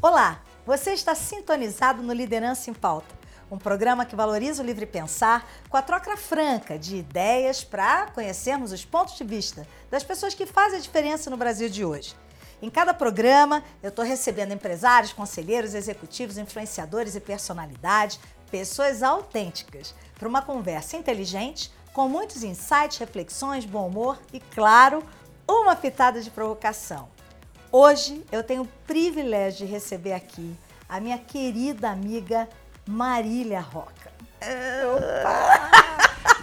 Olá, você está sintonizado no Liderança em Pauta, um programa que valoriza o livre pensar com a troca franca de ideias para conhecermos os pontos de vista das pessoas que fazem a diferença no Brasil de hoje. Em cada programa, eu estou recebendo empresários, conselheiros, executivos, influenciadores e personalidades, pessoas autênticas, para uma conversa inteligente, com muitos insights, reflexões, bom humor e, claro, uma pitada de provocação. Hoje eu tenho o privilégio de receber aqui a minha querida amiga Marília Roca. Opa!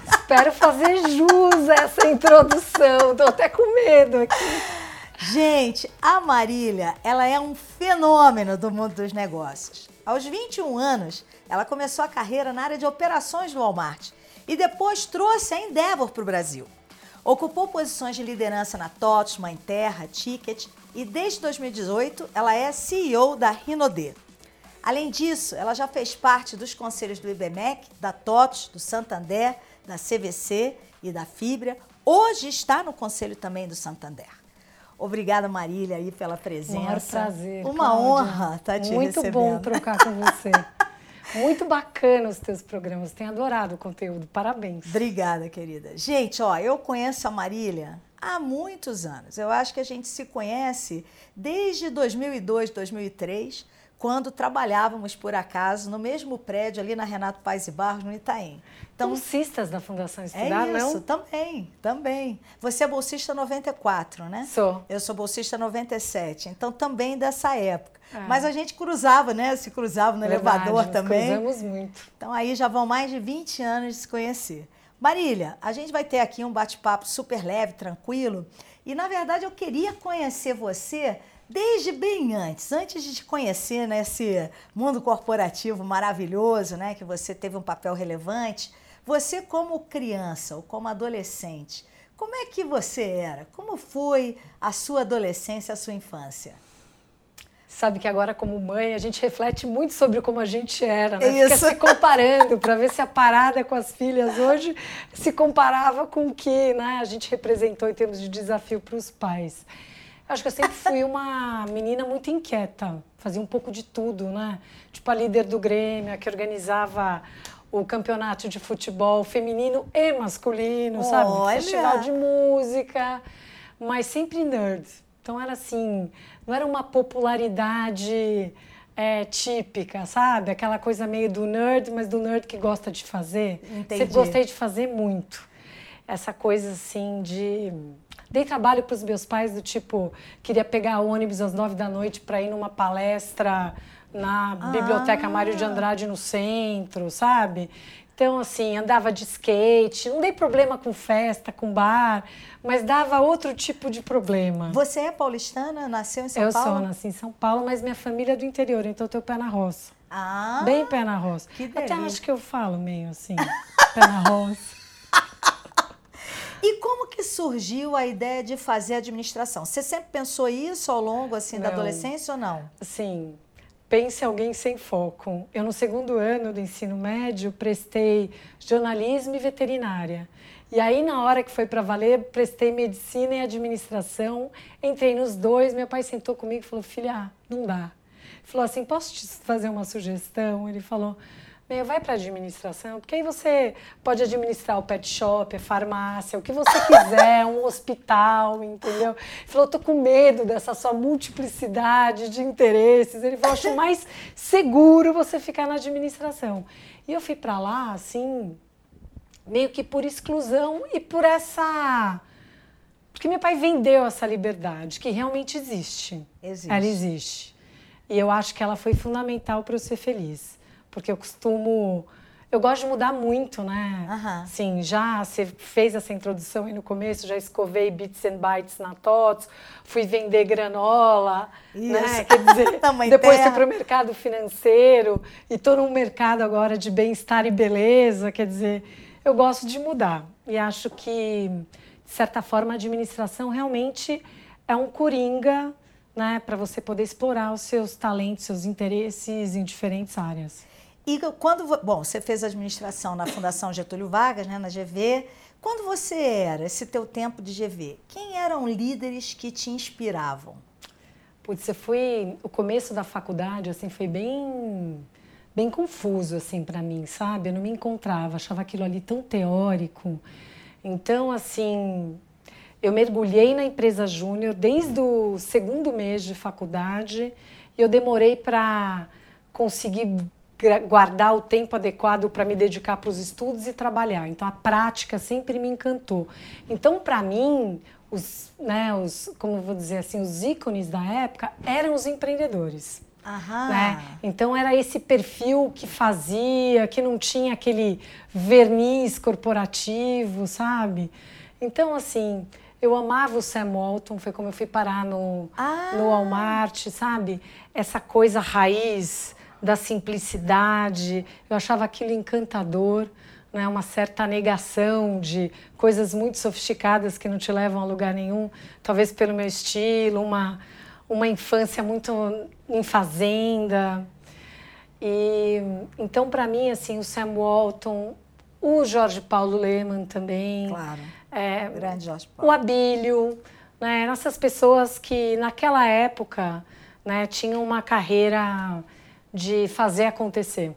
Espero fazer jus a essa introdução, tô até com medo aqui. Gente, a Marília, ela é um fenômeno do mundo dos negócios. Aos 21 anos, ela começou a carreira na área de operações do Walmart e depois trouxe a Endeavor para o Brasil. Ocupou posições de liderança na TOTS, Mãe Terra, Ticket e desde 2018 ela é CEO da Rinode. Além disso, ela já fez parte dos conselhos do IBMEC, da TOTS, do Santander, da CVC e da Fibra. Hoje está no conselho também do Santander. Obrigada, Marília, aí pela presença. Um prazer. Uma Cláudia. honra estar te Muito recebendo. bom trocar com você. Muito bacana os teus programas, tenho adorado o conteúdo, parabéns. Obrigada, querida. Gente, ó, eu conheço a Marília há muitos anos. Eu acho que a gente se conhece desde 2002, 2003, quando trabalhávamos, por acaso, no mesmo prédio ali na Renato Paz e Barros, no Itaém. Então, bolsistas da Fundação Estudar, é isso, não? também, também. Você é bolsista 94, né? Sou. Eu sou bolsista 97, então também dessa época. É. Mas a gente cruzava, né? Se cruzava no Verdade, elevador também. cruzamos muito. Então aí já vão mais de 20 anos de se conhecer. Marília, a gente vai ter aqui um bate-papo super leve, tranquilo. E na verdade eu queria conhecer você desde bem antes, antes de te conhecer nesse mundo corporativo maravilhoso, né, que você teve um papel relevante, você como criança ou como adolescente, como é que você era? Como foi a sua adolescência, a sua infância? Sabe que agora, como mãe, a gente reflete muito sobre como a gente era, né? Isso. Fica se comparando para ver se a parada com as filhas hoje se comparava com o que né, a gente representou em termos de desafio para os pais. Acho que eu sempre fui uma menina muito inquieta, fazia um pouco de tudo, né? Tipo a líder do Grêmio, a que organizava o campeonato de futebol feminino e masculino, Olha. sabe? Festival de música, mas sempre nerd. Então era assim, não era uma popularidade é, típica, sabe? Aquela coisa meio do nerd, mas do nerd que gosta de fazer. Entendi. Sempre gostei de fazer muito. Essa coisa assim de. Dei trabalho para os meus pais do tipo, queria pegar ônibus às nove da noite para ir numa palestra na ah. Biblioteca Mário de Andrade no centro, sabe? Então, assim, andava de skate, não dei problema com festa, com bar, mas dava outro tipo de problema. Você é paulistana? Nasceu em São eu Paulo? Eu sou, nasci em São Paulo, mas minha família é do interior, então eu tenho pé na roça. Ah! Bem pé na roça. Que delícia. Até acho que eu falo meio assim, pé na roça. E como que surgiu a ideia de fazer administração? Você sempre pensou isso ao longo assim não. da adolescência ou não? Sim, pense alguém sem foco. Eu, no segundo ano do ensino médio, prestei jornalismo e veterinária. E aí, na hora que foi para valer, prestei medicina e administração. Entrei nos dois. Meu pai sentou comigo e falou: Filha, não dá. Ele falou assim: Posso te fazer uma sugestão? Ele falou: meu, vai para administração, porque aí você pode administrar o pet shop, a farmácia, o que você quiser, um hospital, entendeu? Ele falou, tô com medo dessa sua multiplicidade de interesses. Ele falou, acho mais seguro você ficar na administração. E eu fui para lá, assim, meio que por exclusão e por essa... Porque meu pai vendeu essa liberdade, que realmente existe. Existe. Ela existe. E eu acho que ela foi fundamental para eu ser feliz porque eu costumo. Eu gosto de mudar muito, né? Uhum. Sim, já você fez essa introdução aí no começo, já escovei bits and bytes na TOTS, fui vender granola, Isso. né? Quer dizer, depois fui para o mercado financeiro e estou num mercado agora de bem-estar e beleza, quer dizer, eu gosto de mudar. E acho que, de certa forma, a administração realmente é um coringa né, para você poder explorar os seus talentos, seus interesses em diferentes áreas. E quando, bom, você fez administração na Fundação Getúlio Vargas, né, na GV. Quando você era esse teu tempo de GV, quem eram líderes que te inspiravam? Putz, você foi o começo da faculdade assim foi bem bem confuso assim para mim, sabe? Eu não me encontrava, achava aquilo ali tão teórico. Então, assim, eu mergulhei na empresa júnior desde o segundo mês de faculdade e eu demorei para conseguir guardar o tempo adequado para me dedicar para os estudos e trabalhar. Então a prática sempre me encantou. Então para mim os, né, os, como vou dizer assim, os ícones da época eram os empreendedores. Né? Então era esse perfil que fazia, que não tinha aquele verniz corporativo, sabe? Então assim, eu amava o Sam Walton, foi como eu fui parar no, ah. no Walmart, sabe? Essa coisa raiz da simplicidade, eu achava aquilo encantador, né? uma certa negação de coisas muito sofisticadas que não te levam a lugar nenhum, talvez pelo meu estilo, uma, uma infância muito em fazenda. E então para mim assim, o Sam Walton, o Jorge Paulo Leman também, claro. É, grande Jorge Paulo. O Abílio, né? Essas pessoas que naquela época, né, tinham uma carreira de fazer acontecer.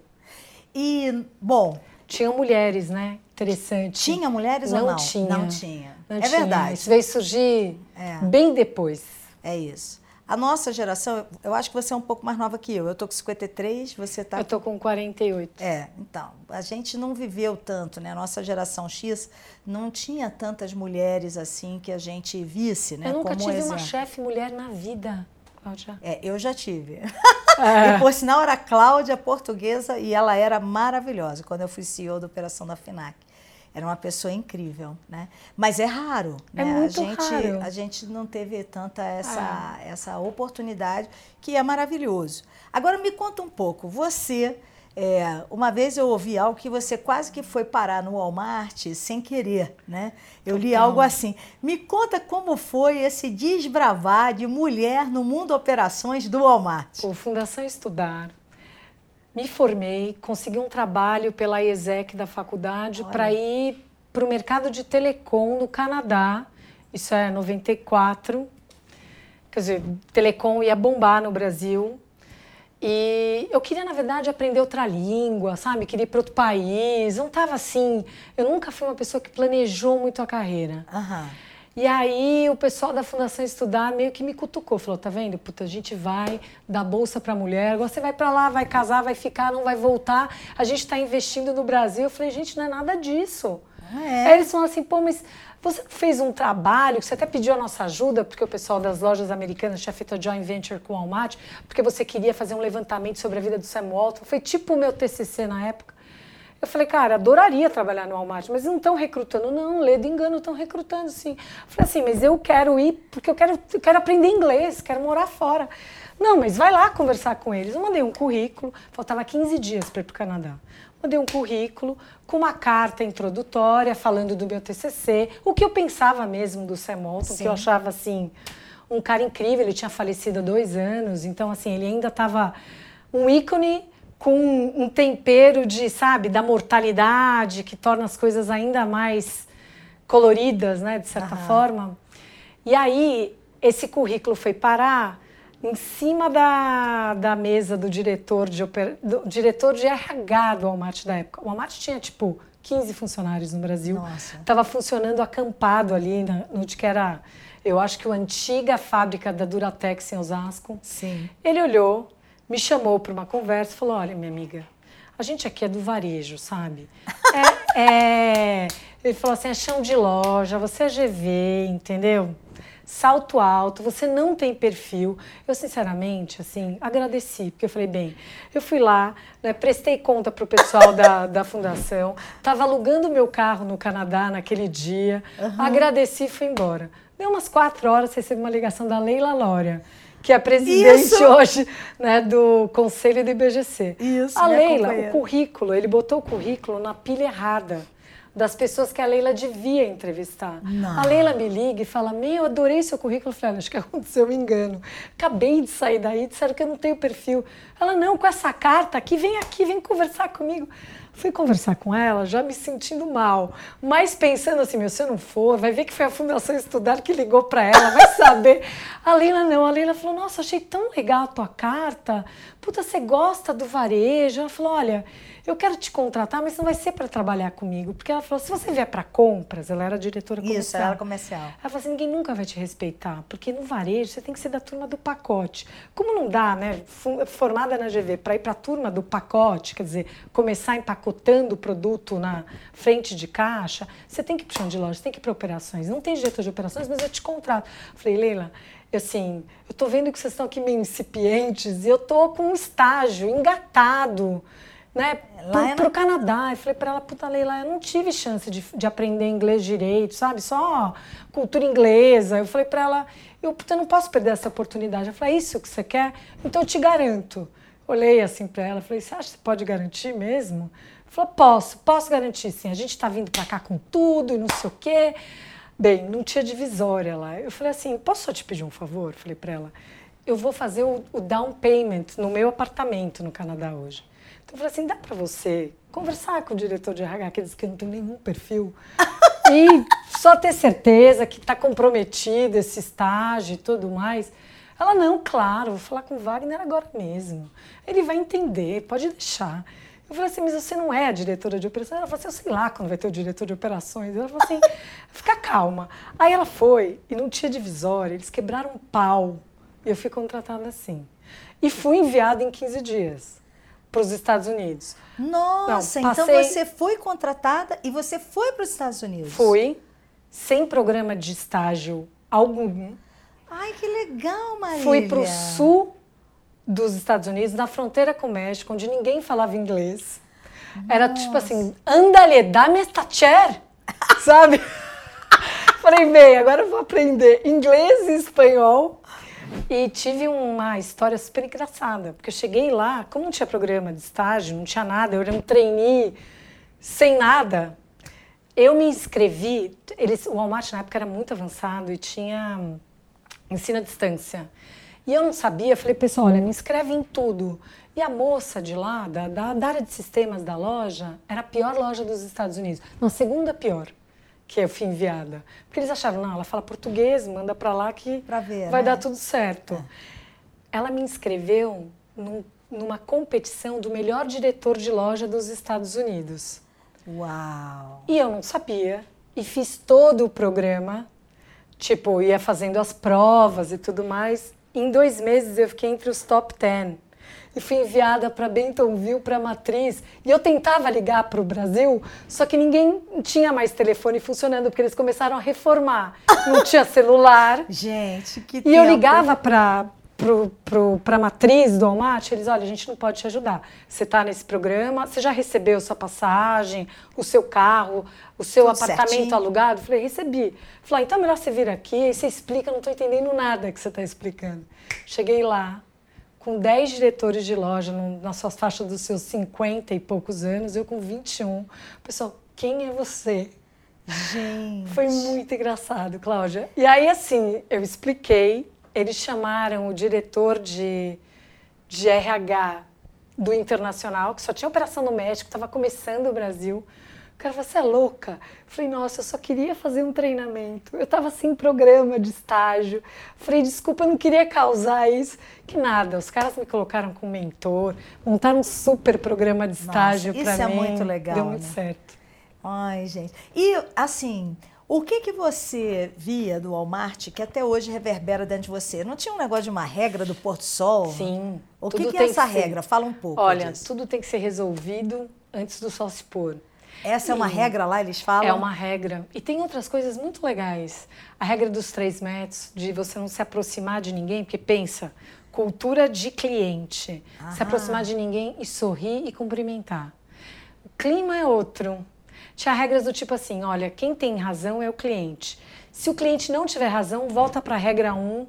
E, bom. Tinham mulheres, né? Interessante. Tinha mulheres não ou não? Tinha. Não tinha. Não é tinha. verdade. Isso veio surgir é. bem depois. É isso. A nossa geração, eu acho que você é um pouco mais nova que eu. Eu tô com 53, você tá Eu tô com 48. É, então, a gente não viveu tanto, né? A nossa geração X não tinha tantas mulheres assim que a gente visse, né? Eu nunca como tive exemplo. uma chefe mulher na vida. Cláudia? É, eu já tive. É. E por sinal era Cláudia portuguesa e ela era maravilhosa quando eu fui CEO da operação da FINAC. Era uma pessoa incrível, né? Mas é raro, é né? muito a gente, raro. A gente não teve tanta essa, é. essa oportunidade, que é maravilhoso. Agora me conta um pouco, você é, uma vez eu ouvi algo que você quase que foi parar no Walmart sem querer, né? Eu li algo assim. Me conta como foi esse desbravar de mulher no mundo operações do Walmart. Pô, Fundação Estudar. Me formei, consegui um trabalho pela IESEC da faculdade para ir para o mercado de telecom no Canadá. Isso é 94. Quer dizer, telecom ia bombar no Brasil. E eu queria, na verdade, aprender outra língua, sabe? Queria ir para outro país. Não estava assim. Eu nunca fui uma pessoa que planejou muito a carreira. Uhum. E aí o pessoal da Fundação Estudar meio que me cutucou, falou: "Tá vendo? Puta, a gente vai dar bolsa para mulher, agora você vai para lá, vai casar, vai ficar, não vai voltar. A gente está investindo no Brasil". Eu falei: "Gente, não é nada disso". É. Aí eles falaram assim: "Pô, mas você fez um trabalho, você até pediu a nossa ajuda, porque o pessoal das lojas americanas tinha feito a joint venture com o Walmart, porque você queria fazer um levantamento sobre a vida do Sam Walton. Foi tipo o meu TCC na época. Eu falei, cara, adoraria trabalhar no Walmart, mas não estão recrutando. Não, ledo engano, estão recrutando sim. Eu falei assim, mas eu quero ir porque eu quero, eu quero aprender inglês, quero morar fora. Não, mas vai lá conversar com eles. Eu mandei um currículo, faltava 15 dias para ir para o Canadá mandei um currículo com uma carta introdutória falando do meu TCC, o que eu pensava mesmo do Sam Walton, que eu achava assim um cara incrível. Ele tinha falecido há dois anos, então assim ele ainda estava um ícone com um tempero de, sabe, da mortalidade que torna as coisas ainda mais coloridas, né, de certa uhum. forma. E aí esse currículo foi parar em cima da, da mesa do diretor de, do diretor de RH do Walmart da época. O Walmart tinha, tipo, 15 funcionários no Brasil. Nossa. Tava funcionando acampado ali, na, no que era, eu acho que a antiga fábrica da Duratex em Osasco. Sim. Ele olhou, me chamou para uma conversa e falou: Olha, minha amiga, a gente aqui é do varejo, sabe? É, é... Ele falou assim: é chão de loja, você é GV, entendeu? Salto alto, você não tem perfil. Eu, sinceramente, assim, agradeci, porque eu falei, bem, eu fui lá, né, prestei conta para o pessoal da, da fundação, estava alugando meu carro no Canadá naquele dia, uhum. agradeci e fui embora. Deu umas quatro horas, recebi uma ligação da Leila Lória, que é a presidente Isso. hoje né, do Conselho do IBGC. Isso, a Leila, o currículo, ele botou o currículo na pilha errada das pessoas que a Leila devia entrevistar. Não. A Leila me liga e fala: Meu, eu adorei seu currículo. Eu falei: Acho que aconteceu um engano. Acabei de sair daí, disseram que eu não tenho perfil. Ela: Não, com essa carta aqui, vem aqui, vem conversar comigo. Fui conversar com ela, já me sentindo mal, mas pensando assim, meu, se eu não for, vai ver que foi a Fundação Estudar que ligou para ela, vai saber. A Leila não, a Leila falou, nossa, achei tão legal a tua carta, puta, você gosta do varejo? Ela falou, olha, eu quero te contratar, mas não vai ser para trabalhar comigo. Porque ela falou, se você vier para compras, ela era diretora comercial. Isso, ela era comercial. Ela falou assim, ninguém nunca vai te respeitar, porque no varejo você tem que ser da turma do pacote. Como não dá, né, formada na GV, para ir para a turma do pacote, quer dizer, começar empacotando o produto na frente de caixa, você tem que ir para chão de loja, você tem que ir para operações. Não tem jeito de operações, mas eu te contrato. falei, Leila, assim, eu tô vendo que vocês estão aqui meio incipientes e eu tô com um estágio engatado né, pro, pro Canadá. Eu falei para ela, puta Leila, eu não tive chance de, de aprender inglês direito, sabe? Só cultura inglesa. Eu falei para ela, eu puta, não posso perder essa oportunidade. Eu falei, é isso que você quer? Então eu te garanto. Olhei assim para ela, falei, você acha que você pode garantir mesmo? Falou, posso, posso garantir sim. A gente está vindo para cá com tudo e não sei o quê. Bem, não tinha divisória lá. Eu falei assim, posso só te pedir um favor? Falei para ela, eu vou fazer o, o down payment no meu apartamento no Canadá hoje. Então eu falei assim, dá para você conversar com o diretor de RH, que diz que não tem nenhum perfil, e só ter certeza que está comprometido esse estágio e tudo mais. Ela, não, claro, vou falar com o Wagner agora mesmo. Ele vai entender, pode deixar. Eu falei assim, mas você não é a diretora de operações? Ela falou assim, eu sei lá quando vai ter o diretor de operações. Ela falou assim, fica calma. Aí ela foi e não tinha divisória, eles quebraram um pau. E eu fui contratada assim. E fui enviada em 15 dias para os Estados Unidos. Nossa, Não, então passei... então você foi contratada e você foi para os Estados Unidos? Fui, sem programa de estágio algum. Ai, que legal, Maria. Fui para o sul dos Estados Unidos, na fronteira com o México, onde ninguém falava inglês. Nossa. Era tipo assim, andale, dá-me esta chair, sabe? Falei, bem, agora eu vou aprender inglês e espanhol e tive uma história super engraçada, porque eu cheguei lá, como não tinha programa de estágio, não tinha nada, eu era um trainee sem nada. Eu me inscrevi, eles, o Walmart na época era muito avançado e tinha ensino à distância. E eu não sabia, falei, pessoal, olha, me inscreve em tudo. E a moça de lá, da, da, da área de sistemas da loja, era a pior loja dos Estados Unidos. Não, a segunda pior que eu fui enviada. Porque eles acharam, não, ela fala português, manda para lá que ver, vai né? dar tudo certo. É. Ela me inscreveu num, numa competição do melhor diretor de loja dos Estados Unidos. Uau! E eu não sabia. E fiz todo o programa. Tipo, ia fazendo as provas e tudo mais. Em dois meses eu fiquei entre os top 10 e fui enviada para Bentonville, para a matriz. E eu tentava ligar para o Brasil, só que ninguém tinha mais telefone funcionando, porque eles começaram a reformar. Não tinha celular. Gente, que E tempo. eu ligava para para a matriz do Walmart, eles, olha, a gente não pode te ajudar. Você está nesse programa, você já recebeu sua passagem, o seu carro, o seu Tudo apartamento certinho. alugado? falei, recebi. Falei, ah, então é melhor você vir aqui, aí você explica, não estou entendendo nada que você está explicando. Cheguei lá, com 10 diretores de loja no, na sua faixa dos seus 50 e poucos anos, eu com 21. Pessoal, quem é você? Gente. Foi muito engraçado, Cláudia. E aí, assim, eu expliquei, eles chamaram o diretor de, de RH do Internacional, que só tinha operação no México, estava começando o Brasil. O cara falou, você é louca? Eu falei, nossa, eu só queria fazer um treinamento. Eu estava sem programa de estágio. Eu falei, desculpa, eu não queria causar isso. Que nada, os caras me colocaram com mentor, montaram um super programa de estágio para mim. Isso é muito legal. Deu muito né? certo. Ai, gente. E, assim, o que, que você via do Walmart que até hoje reverbera dentro de você? Não tinha um negócio de uma regra do Porto Sol? Sim. O que, que é essa regra? Fala um pouco. Olha, disso. tudo tem que ser resolvido antes do sol se pôr. Essa é uma regra lá, eles falam? É uma regra. E tem outras coisas muito legais. A regra dos três metros, de você não se aproximar de ninguém, porque pensa, cultura de cliente. Aham. Se aproximar de ninguém e sorrir e cumprimentar. O clima é outro. Tinha regras do tipo assim, olha, quem tem razão é o cliente. Se o cliente não tiver razão, volta para a regra 1, um,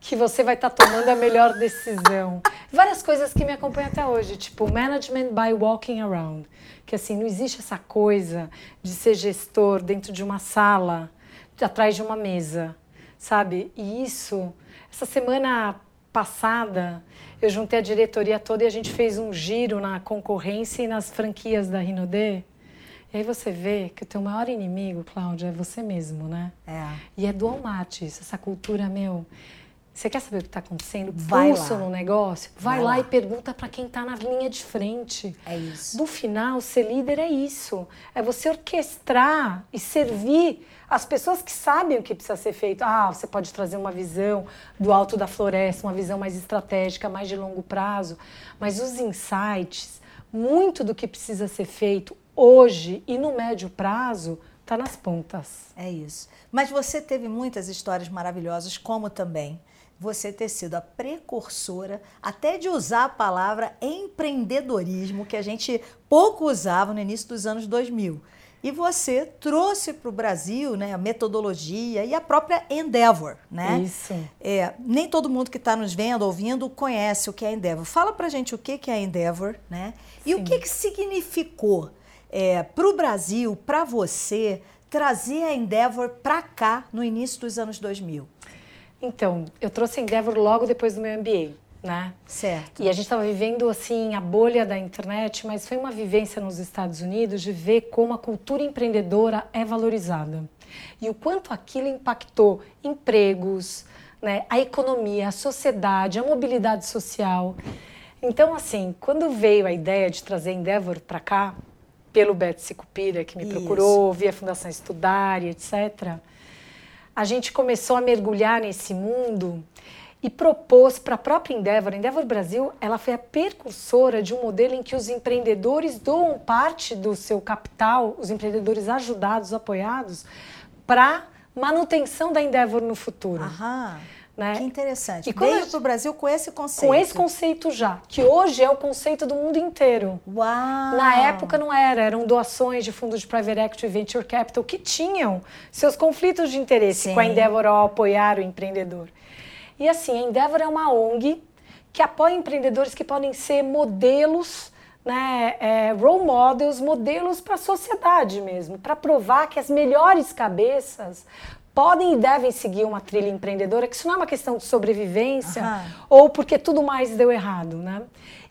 que você vai estar tá tomando a melhor decisão. Várias coisas que me acompanham até hoje, tipo management by walking around que assim não existe essa coisa de ser gestor dentro de uma sala, atrás de uma mesa, sabe? E isso, essa semana passada, eu juntei a diretoria toda e a gente fez um giro na concorrência e nas franquias da Rinodê. E aí você vê que o teu maior inimigo, Cláudia, é você mesmo, né? É. E é do Walmart isso, essa cultura, meu. Você quer saber o que está acontecendo? Vai Pulso lá. no negócio? Vai, Vai lá, lá. e pergunta para quem está na linha de frente. É isso. No final, ser líder é isso. É você orquestrar e servir as pessoas que sabem o que precisa ser feito. Ah, você pode trazer uma visão do alto da floresta, uma visão mais estratégica, mais de longo prazo. Mas os insights, muito do que precisa ser feito hoje e no médio prazo, está nas pontas. É isso. Mas você teve muitas histórias maravilhosas, como também você ter sido a precursora até de usar a palavra empreendedorismo, que a gente pouco usava no início dos anos 2000. E você trouxe para o Brasil né, a metodologia e a própria Endeavor, né? Isso. É, nem todo mundo que está nos vendo, ouvindo, conhece o que é Endeavor. Fala para gente o que é Endeavor, né? E o Sim. que, que significou é, para o Brasil, para você, trazer a Endeavor para cá no início dos anos 2000? Então, eu trouxe a Endeavor logo depois do meu MBA, né? Certo. E a gente estava vivendo assim a bolha da internet, mas foi uma vivência nos Estados Unidos de ver como a cultura empreendedora é valorizada e o quanto aquilo impactou empregos, né, a economia, a sociedade, a mobilidade social. Então, assim, quando veio a ideia de trazer a Endeavor para cá, pelo Beto Sicupira, que me Isso. procurou, via a Fundação Estudar e etc., a gente começou a mergulhar nesse mundo e propôs para a própria Endeavor, a Endeavor Brasil, ela foi a precursora de um modelo em que os empreendedores doam parte do seu capital, os empreendedores ajudados, apoiados, para manutenção da Endeavor no futuro. Aham. Né? Que interessante. E quando Veio para o Brasil com esse conceito. Com esse conceito já, que hoje é o conceito do mundo inteiro. Uau! Na época não era, eram doações de fundos de private equity e venture capital que tinham seus conflitos de interesse Sim. com a Endeavor ao apoiar o empreendedor. E assim, a Endeavor é uma ONG que apoia empreendedores que podem ser modelos, né, é, role models, modelos para a sociedade mesmo, para provar que as melhores cabeças podem e devem seguir uma trilha empreendedora, que isso não é uma questão de sobrevivência Aham. ou porque tudo mais deu errado, né?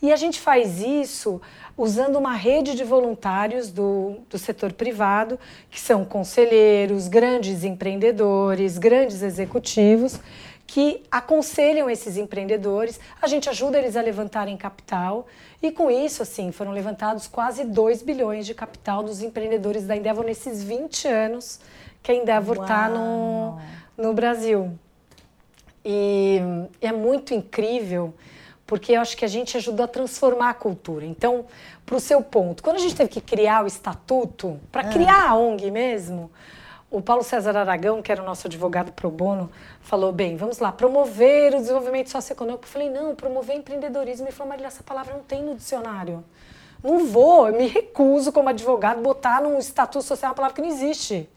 E a gente faz isso usando uma rede de voluntários do, do setor privado, que são conselheiros, grandes empreendedores, grandes executivos, que aconselham esses empreendedores, a gente ajuda eles a levantarem capital, e com isso, assim, foram levantados quase 2 bilhões de capital dos empreendedores da Endeavor nesses 20 anos que a Endeavor está no, no Brasil. E é muito incrível, porque eu acho que a gente ajudou a transformar a cultura. Então, para o seu ponto, quando a gente teve que criar o estatuto, para criar a ONG mesmo, o Paulo César Aragão, que era o nosso advogado pro bono, falou: bem, vamos lá, promover o desenvolvimento socioeconômico. Eu falei: não, promover empreendedorismo. Ele falou: Marília, essa palavra não tem no dicionário. Não vou, eu me recuso como advogado botar num estatuto social uma palavra que não existe.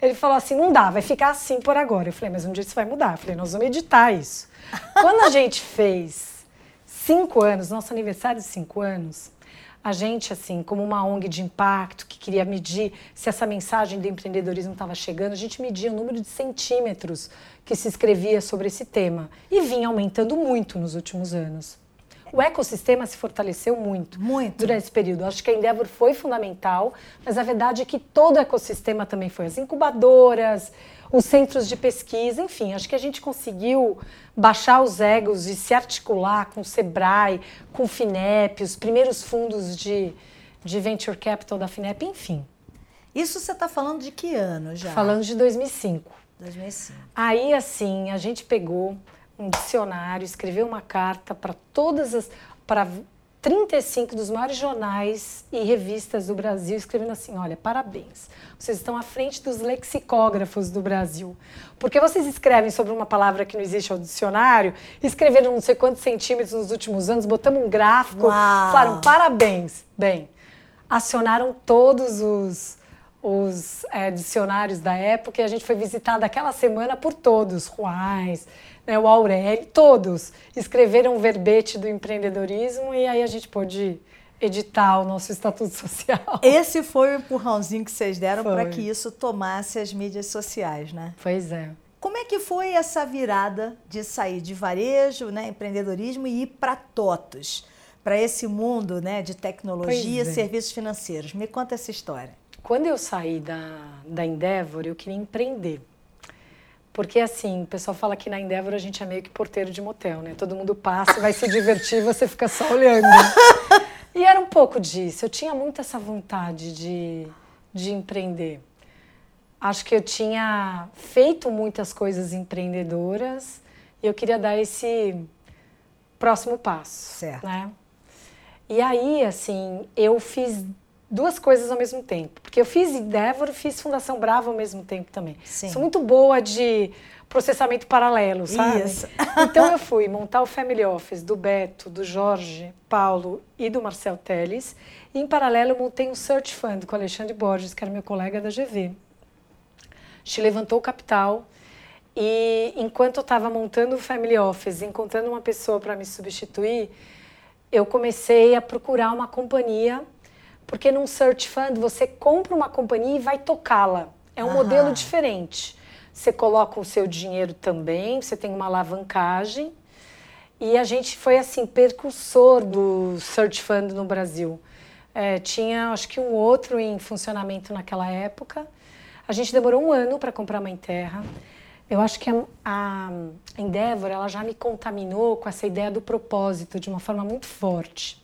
Ele falou assim: não dá, vai ficar assim por agora. Eu falei: mas um dia isso vai mudar. Eu falei: nós vamos editar isso. Quando a gente fez cinco anos, nosso aniversário de cinco anos, a gente, assim, como uma ONG de impacto que queria medir se essa mensagem do empreendedorismo estava chegando, a gente media o número de centímetros que se escrevia sobre esse tema e vinha aumentando muito nos últimos anos. O ecossistema se fortaleceu muito, Muito. durante esse período. Acho que a Endeavor foi fundamental, mas a verdade é que todo o ecossistema também foi. As incubadoras, os centros de pesquisa, enfim, acho que a gente conseguiu baixar os egos e se articular com o Sebrae, com o FINEP, os primeiros fundos de, de venture capital da FINEP, enfim. Isso você está falando de que ano já? Falando de 2005. 2005. Aí, assim, a gente pegou um dicionário, escreveu uma carta para todas as. para 35 dos maiores jornais e revistas do Brasil, escrevendo assim: olha, parabéns, vocês estão à frente dos lexicógrafos do Brasil. Porque vocês escrevem sobre uma palavra que não existe ao dicionário, escreveram não sei quantos centímetros nos últimos anos, botamos um gráfico, Uau! falaram parabéns. Bem, acionaram todos os os é, dicionários da época e a gente foi visitado aquela semana por todos, Ruais, né, o Aurélio, todos escreveram um verbete do empreendedorismo e aí a gente pôde editar o nosso estatuto social. Esse foi o empurrãozinho que vocês deram para que isso tomasse as mídias sociais, né? Pois é. Como é que foi essa virada de sair de varejo, né, empreendedorismo e ir para TOTOS, para esse mundo né, de tecnologia é. serviços financeiros? Me conta essa história. Quando eu saí da, da Endeavor, eu queria empreender. Porque assim, o pessoal fala que na Endeavor a gente é meio que porteiro de motel, né? Todo mundo passa, vai se divertir, você fica só olhando. E era um pouco disso. Eu tinha muito essa vontade de, de empreender. Acho que eu tinha feito muitas coisas empreendedoras e eu queria dar esse próximo passo. Certo. Né? E aí, assim, eu fiz duas coisas ao mesmo tempo. Porque eu fiz Endeavor e fiz Fundação Brava ao mesmo tempo também. Sim. Sou muito boa de processamento paralelo, sabe? Isso. Então eu fui montar o Family Office do Beto, do Jorge, Paulo e do Marcel Teles. E em paralelo eu montei um Search Fund com o Alexandre Borges, que era meu colega da GV. A gente levantou o capital e enquanto eu estava montando o Family Office, encontrando uma pessoa para me substituir, eu comecei a procurar uma companhia porque num search fund você compra uma companhia e vai tocá-la. É um modelo diferente. Você coloca o seu dinheiro também, você tem uma alavancagem. E a gente foi assim percursor do search fund no Brasil. É, tinha acho que um outro em funcionamento naquela época. A gente demorou um ano para comprar uma terra. Eu acho que a, a Endeavor ela já me contaminou com essa ideia do propósito de uma forma muito forte.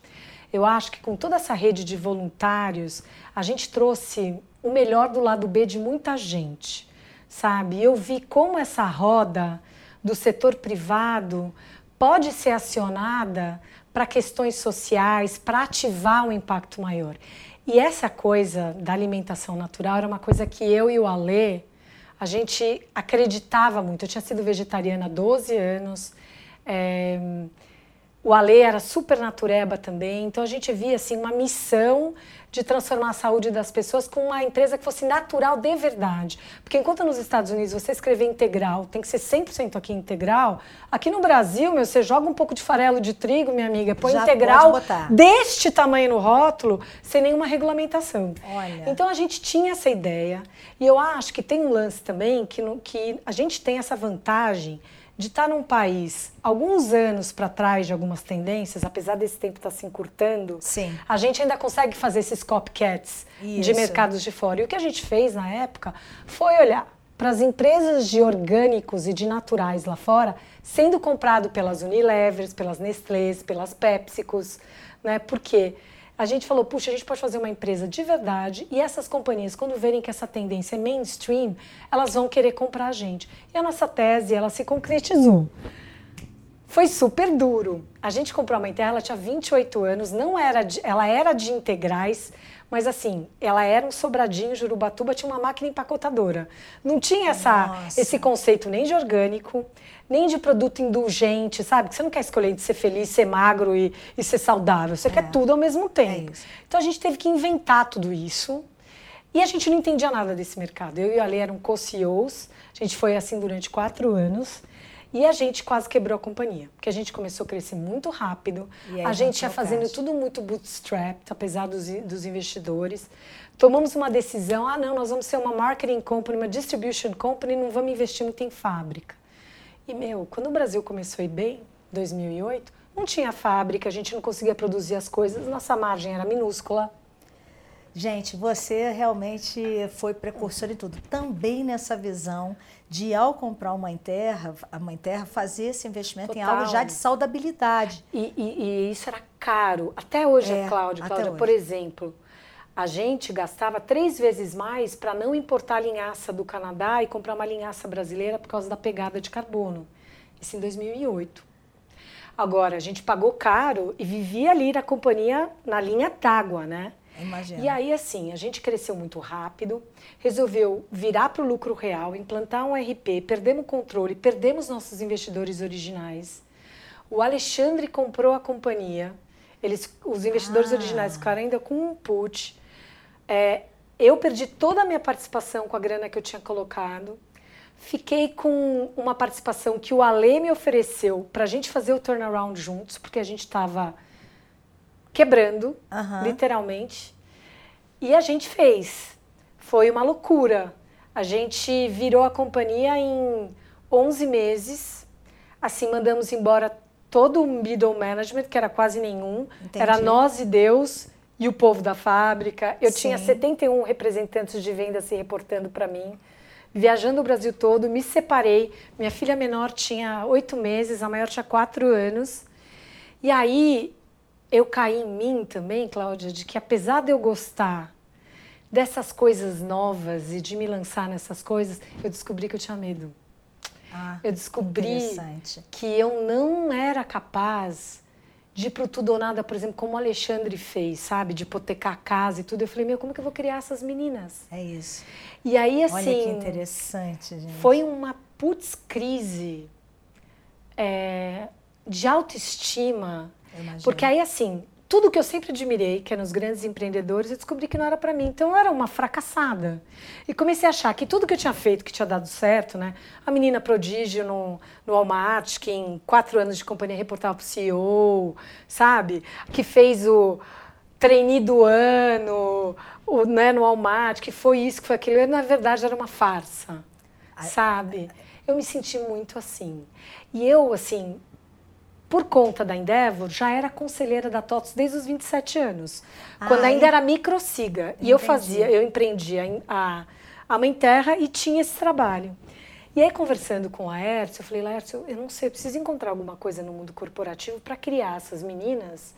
Eu acho que com toda essa rede de voluntários, a gente trouxe o melhor do lado B de muita gente, sabe? Eu vi como essa roda do setor privado pode ser acionada para questões sociais, para ativar um impacto maior. E essa coisa da alimentação natural era uma coisa que eu e o Alê, a gente acreditava muito. Eu tinha sido vegetariana há 12 anos. É, o Ale era super natureba também, então a gente via assim uma missão de transformar a saúde das pessoas com uma empresa que fosse natural de verdade. Porque enquanto nos Estados Unidos você escrever integral, tem que ser 100% aqui integral, aqui no Brasil, meu, você joga um pouco de farelo de trigo, minha amiga, põe Já integral deste tamanho no rótulo, sem nenhuma regulamentação. Olha. Então a gente tinha essa ideia, e eu acho que tem um lance também que, no, que a gente tem essa vantagem de estar num país alguns anos para trás de algumas tendências, apesar desse tempo estar tá se encurtando, Sim. a gente ainda consegue fazer esses copycats Isso. de mercados de fora. E o que a gente fez na época foi olhar para as empresas de orgânicos e de naturais lá fora sendo comprado pelas Unilevers, pelas Nestlés, pelas PepsiCos, né? Porque quê? A gente falou, puxa, a gente pode fazer uma empresa de verdade e essas companhias, quando verem que essa tendência é mainstream, elas vão querer comprar a gente. E a nossa tese, ela se concretizou. Foi super duro. A gente comprou uma terra, ela tinha 28 anos, não era de, ela era de integrais, mas assim, ela era um sobradinho, Jurubatuba tinha uma máquina empacotadora. Não tinha essa, esse conceito nem de orgânico, nem de produto indulgente, sabe? Que você não quer escolher de ser feliz, ser magro e, e ser saudável. Você é. quer tudo ao mesmo tempo. É então a gente teve que inventar tudo isso. E a gente não entendia nada desse mercado. Eu e a Ale eram co-CEOs. A gente foi assim durante quatro anos. E a gente quase quebrou a companhia, porque a gente começou a crescer muito rápido. a gente ia fazendo tudo muito bootstrapped, apesar dos, dos investidores. Tomamos uma decisão, ah não, nós vamos ser uma marketing company, uma distribution company, não vamos investir muito em fábrica. E, meu, quando o Brasil começou a ir bem, 2008, não tinha fábrica, a gente não conseguia produzir as coisas, nossa margem era minúscula. Gente, você realmente foi precursor em tudo. Também nessa visão de, ao comprar uma mãe terra, a mãe terra fazer esse investimento Total. em algo já de saudabilidade. E, e, e isso era caro. Até hoje, é, Cláudia, Cláudia por exemplo, a gente gastava três vezes mais para não importar a linhaça do Canadá e comprar uma linhaça brasileira por causa da pegada de carbono. Isso em 2008. Agora, a gente pagou caro e vivia ali na companhia, na linha d'água, né? Imagina. E aí, assim, a gente cresceu muito rápido, resolveu virar para o lucro real, implantar um RP, perdemos o controle, perdemos nossos investidores originais. O Alexandre comprou a companhia, eles, os investidores ah. originais ficaram ainda com um put. É, eu perdi toda a minha participação com a grana que eu tinha colocado. Fiquei com uma participação que o Ale me ofereceu para a gente fazer o turnaround juntos, porque a gente estava quebrando, uhum. literalmente. E a gente fez. Foi uma loucura. A gente virou a companhia em 11 meses. Assim, mandamos embora todo o middle management, que era quase nenhum. Entendi. Era nós e Deus e o povo da fábrica. Eu Sim. tinha 71 representantes de venda se reportando para mim. Viajando o Brasil todo, me separei. Minha filha menor tinha oito meses, a maior tinha quatro anos. E aí eu caí em mim também, Cláudia, de que apesar de eu gostar dessas coisas novas e de me lançar nessas coisas, eu descobri que eu tinha medo. Ah, eu descobri que eu não era capaz de ir pro tudo ou nada, por exemplo, como o Alexandre fez, sabe? De hipotecar a casa e tudo. Eu falei, meu, como que eu vou criar essas meninas? É isso. E aí, assim... Olha que interessante, gente. Foi uma putz crise é, de autoestima porque aí, assim, tudo que eu sempre admirei, que é nos grandes empreendedores, eu descobri que não era para mim. Então eu era uma fracassada. E comecei a achar que tudo que eu tinha feito, que tinha dado certo, né? A menina prodígio no, no Walmart, que em quatro anos de companhia reportava pro CEO, sabe? Que fez o trainee do ano, o, né, no Walmart, que foi isso, que foi aquilo. Na verdade, era uma farsa, sabe? Eu me senti muito assim. E eu, assim, por conta da Endeavor, já era conselheira da TOTS desde os 27 anos. Ah, quando ainda era microsiga. E eu fazia, eu empreendia a, a Mãe Terra e tinha esse trabalho. E aí, conversando com a Laércio, eu falei, Laércio, eu não sei, eu preciso encontrar alguma coisa no mundo corporativo para criar essas meninas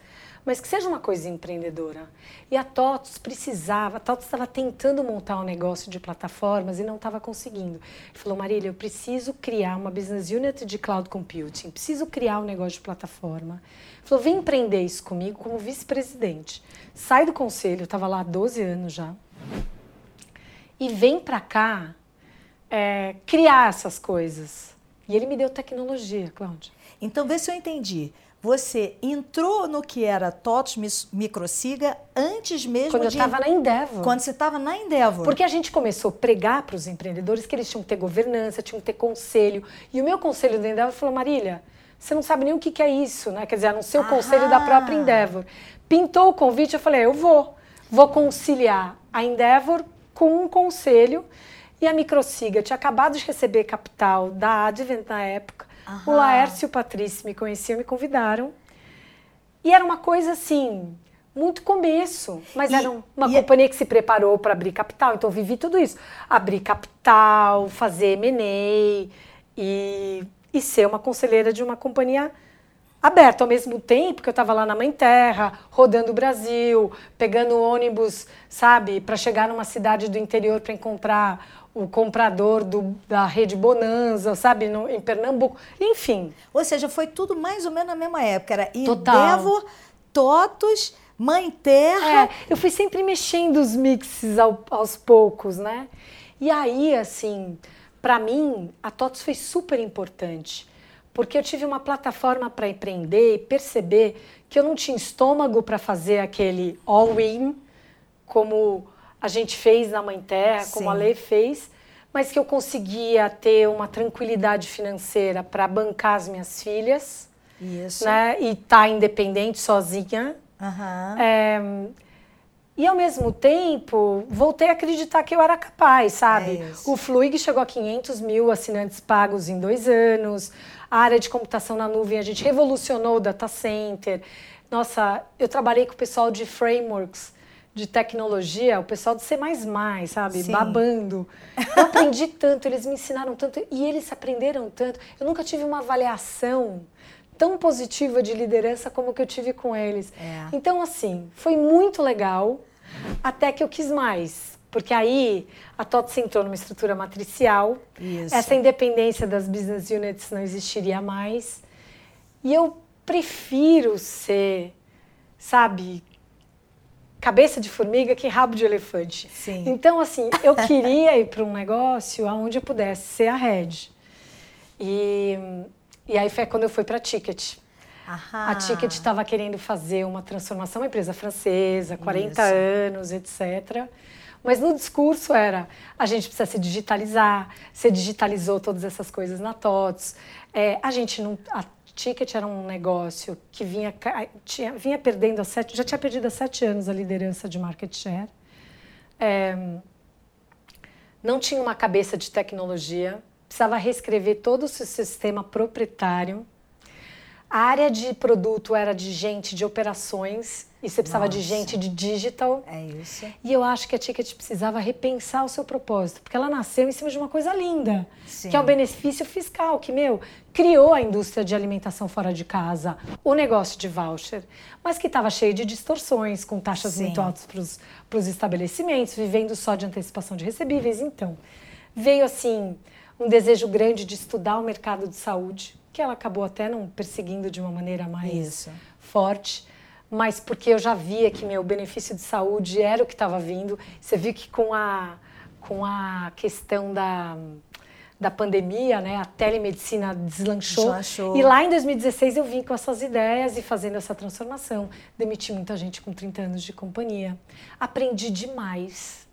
mas que seja uma coisa empreendedora. E a TOTOS precisava, a TOTOS estava tentando montar um negócio de plataformas e não estava conseguindo. Ele falou, Marília, eu preciso criar uma business unit de cloud computing, preciso criar um negócio de plataforma. Ele falou, vem empreender isso comigo como vice-presidente. Sai do conselho, eu estava lá há 12 anos já, e vem para cá é, criar essas coisas. E ele me deu tecnologia, Cláudia. Então, vê se eu entendi você entrou no que era TOTS Microsiga antes mesmo Quando de... eu estava na Endeavor. Quando você estava na Endeavor. Porque a gente começou a pregar para os empreendedores que eles tinham que ter governança, tinham que ter conselho. E o meu conselho da Endeavor falou, Marília, você não sabe nem o que, que é isso, né? Quer dizer, a não ser o conselho da própria Endeavor. Pintou o convite, eu falei, eu vou. Vou conciliar a Endeavor com um conselho. E a Microsiga tinha acabado de receber capital da Advent na época Aham. O Laércio e o Patrício me conheciam, me convidaram. E era uma coisa assim, muito começo. Mas e, era uma é companhia que se preparou para abrir capital, então vivi tudo isso. Abrir capital, fazer M&A e, e ser uma conselheira de uma companhia aberta ao mesmo tempo que eu estava lá na Mãe Terra, rodando o Brasil, pegando ônibus, sabe, para chegar numa cidade do interior para encontrar o comprador do, da rede Bonanza, sabe, no, em Pernambuco, enfim. Ou seja, foi tudo mais ou menos na mesma época. Era Endeavor, Totos, Mãe Terra. É, eu fui sempre mexendo os mixes ao, aos poucos, né? E aí, assim, para mim, a TOTOS foi super importante, porque eu tive uma plataforma para empreender e perceber que eu não tinha estômago para fazer aquele all-in, como a gente fez na Mãe Terra, Sim. como a Lei fez, mas que eu conseguia ter uma tranquilidade financeira para bancar as minhas filhas. Isso. Né? E estar tá independente, sozinha. Uhum. É, e ao mesmo tempo, voltei a acreditar que eu era capaz, sabe? É o Fluig chegou a 500 mil assinantes pagos em dois anos. A área de computação na nuvem, a gente revolucionou o data center. Nossa, eu trabalhei com o pessoal de frameworks de tecnologia, o pessoal do C++, sabe? Sim. Babando. Eu aprendi tanto, eles me ensinaram tanto e eles aprenderam tanto. Eu nunca tive uma avaliação tão positiva de liderança como que eu tive com eles. É. Então, assim, foi muito legal, até que eu quis mais. Porque aí a TOTS entrou numa estrutura matricial, Isso. essa independência das business units não existiria mais. E eu prefiro ser, sabe, cabeça de formiga que rabo de elefante. Sim. Então, assim, eu queria ir para um negócio onde eu pudesse ser a head. E, e aí foi quando eu fui para a Ticket. Aham. A Ticket estava querendo fazer uma transformação, uma empresa francesa, 40 Isso. anos, etc. Mas no discurso era: a gente precisa se digitalizar, você digitalizou todas essas coisas na TOTS. É, a gente não. A Ticket era um negócio que vinha, tinha, vinha perdendo há sete, já tinha perdido há sete anos a liderança de market share. É, não tinha uma cabeça de tecnologia, precisava reescrever todo o seu sistema proprietário. A área de produto era de gente de operações e você precisava Nossa. de gente de digital. É isso. E eu acho que a Ticket precisava repensar o seu propósito, porque ela nasceu em cima de uma coisa linda, Sim. que é o benefício fiscal, que, meu, criou a indústria de alimentação fora de casa, o negócio de voucher, mas que estava cheio de distorções, com taxas Sim. muito altas para os estabelecimentos, vivendo só de antecipação de recebíveis. Então, veio assim um desejo grande de estudar o mercado de saúde, que ela acabou até não perseguindo de uma maneira mais Isso. forte mas porque eu já via que meu benefício de saúde era o que estava vindo. Você viu que com a, com a questão da, da pandemia, né, a telemedicina deslanchou. deslanchou. E lá em 2016 eu vim com essas ideias e fazendo essa transformação. Demiti muita gente com 30 anos de companhia. Aprendi demais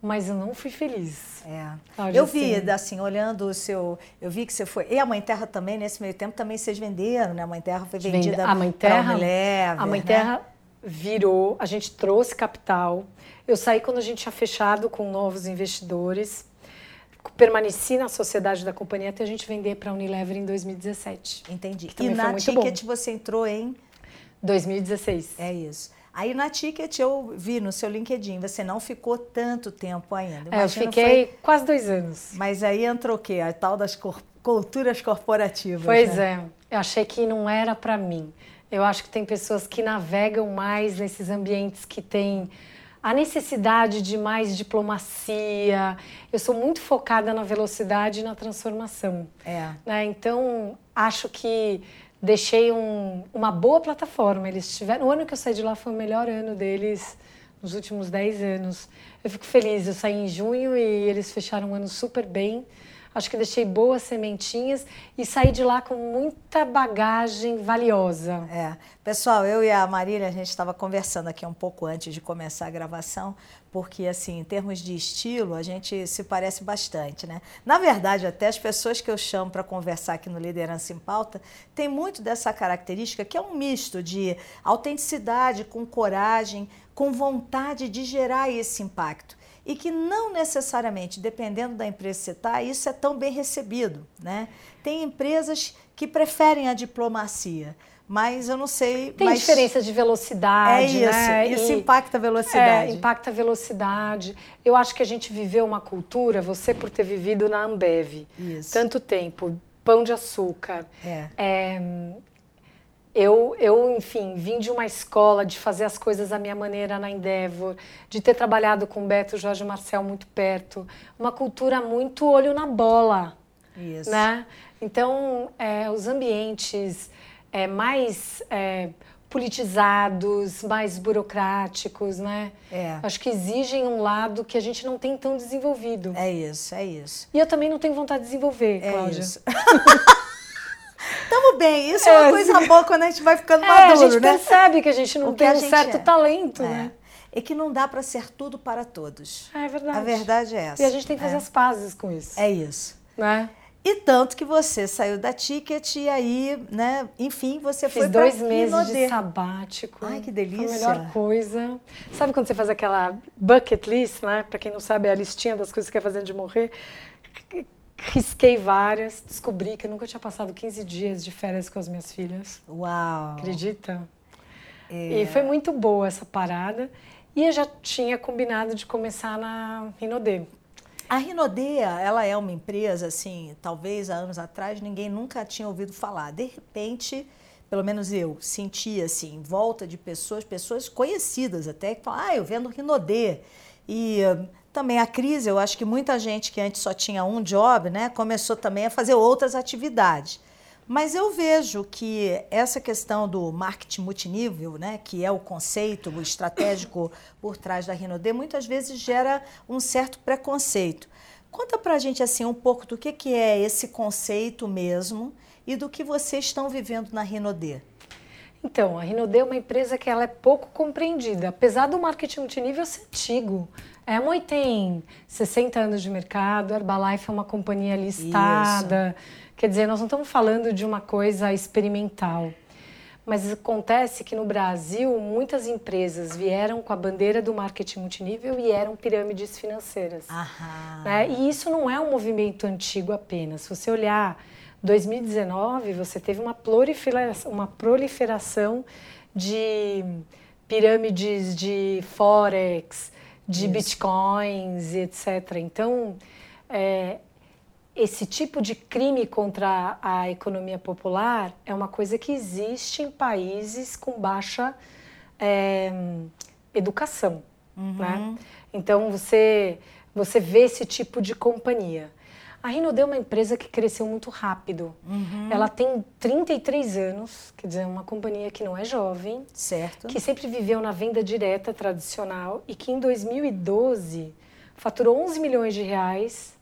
mas eu não fui feliz. É. eu vi, assim. assim, olhando o seu. Eu vi que você foi. E a Mãe Terra também, nesse meio tempo, também vocês venderam, né? A Mãe Terra foi vendida a Mãe Terra, Unilever, A Mãe né? Terra virou, a gente trouxe capital. Eu saí quando a gente tinha fechado com novos investidores. Permaneci na sociedade da companhia até a gente vender para a Unilever em 2017. Entendi. E na Ticket bom. você entrou em 2016. É isso. Aí na Ticket eu vi no seu LinkedIn, você não ficou tanto tempo ainda. É, eu fiquei foi... quase dois anos. Mas aí entrou o quê? A tal das cor... culturas corporativas. Pois né? é, eu achei que não era para mim. Eu acho que tem pessoas que navegam mais nesses ambientes que têm a necessidade de mais diplomacia. Eu sou muito focada na velocidade e na transformação. É. Né? Então, acho que deixei um, uma boa plataforma. Eles tiveram. O ano que eu saí de lá foi o melhor ano deles nos últimos 10 anos. Eu fico feliz. Eu saí em junho e eles fecharam um ano super bem. Acho que deixei boas sementinhas e saí de lá com muita bagagem valiosa. É. Pessoal, eu e a Marília, a gente estava conversando aqui um pouco antes de começar a gravação, porque, assim, em termos de estilo, a gente se parece bastante, né? Na verdade, até as pessoas que eu chamo para conversar aqui no Liderança em Pauta tem muito dessa característica, que é um misto de autenticidade com coragem, com vontade de gerar esse impacto e que não necessariamente, dependendo da empresa que você está, isso é tão bem recebido. Né? Tem empresas que preferem a diplomacia, mas eu não sei. Tem mas... diferença de velocidade. É isso, né? isso e, impacta a velocidade. É, impacta a velocidade. Eu acho que a gente viveu uma cultura, você por ter vivido na Ambev isso. tanto tempo, pão de açúcar. É. É, eu, eu, enfim, vim de uma escola de fazer as coisas da minha maneira na Endeavor, de ter trabalhado com Beto e Jorge Marcel muito perto, uma cultura muito olho na bola, Isso. né? Então, é, os ambientes é, mais é, politizados, mais burocráticos, né? É. Acho que exigem um lado que a gente não tem tão desenvolvido. É isso, é isso. E eu também não tenho vontade de desenvolver, é Cláudia. Isso. Tamo bem, isso é, é uma coisa boa quando a gente vai ficando é, maduro, né? A gente né? percebe que a gente não tem um certo é. talento, é. né? É que não dá para ser tudo para todos. É verdade. A verdade é essa. E a gente tem que fazer as pazes com isso. É isso. Né? E tanto que você saiu da Ticket e aí, né, enfim, você Fiz foi dois meses de sabático. Ai, que delícia. Foi a melhor coisa. Sabe quando você faz aquela bucket list, né? Para quem não sabe, é a listinha das coisas que quer fazer de morrer risquei várias, descobri que eu nunca tinha passado 15 dias de férias com as minhas filhas. Uau! Acredita? É. E foi muito boa essa parada. E eu já tinha combinado de começar na Rinodê. A Rinodê, ela é uma empresa, assim, talvez há anos atrás ninguém nunca tinha ouvido falar. De repente, pelo menos eu, senti, assim, em volta de pessoas, pessoas conhecidas até, que falam, ah, eu vendo Rinodê. E também a crise, eu acho que muita gente que antes só tinha um job, né, começou também a fazer outras atividades. Mas eu vejo que essa questão do marketing multinível, né, que é o conceito o estratégico por trás da Rinode, muitas vezes gera um certo preconceito. Conta para a gente assim um pouco do que, que é esse conceito mesmo e do que vocês estão vivendo na Rinode. Então, a Rinode é uma empresa que ela é pouco compreendida, apesar do marketing multinível ser antigo. A Amway tem 60 anos de mercado, a Herbalife é uma companhia listada. Isso. Quer dizer, nós não estamos falando de uma coisa experimental. Mas acontece que no Brasil muitas empresas vieram com a bandeira do marketing multinível e eram pirâmides financeiras. Né? E isso não é um movimento antigo apenas. Se você olhar 2019, você teve uma proliferação, uma proliferação de pirâmides de forex, de isso. bitcoins, etc. Então, é, esse tipo de crime contra a economia popular é uma coisa que existe em países com baixa é, educação. Uhum. Né? Então você, você vê esse tipo de companhia. A Rinode é uma empresa que cresceu muito rápido. Uhum. Ela tem 33 anos, quer dizer, uma companhia que não é jovem. Certo. Que sempre viveu na venda direta tradicional e que em 2012 faturou 11 milhões de reais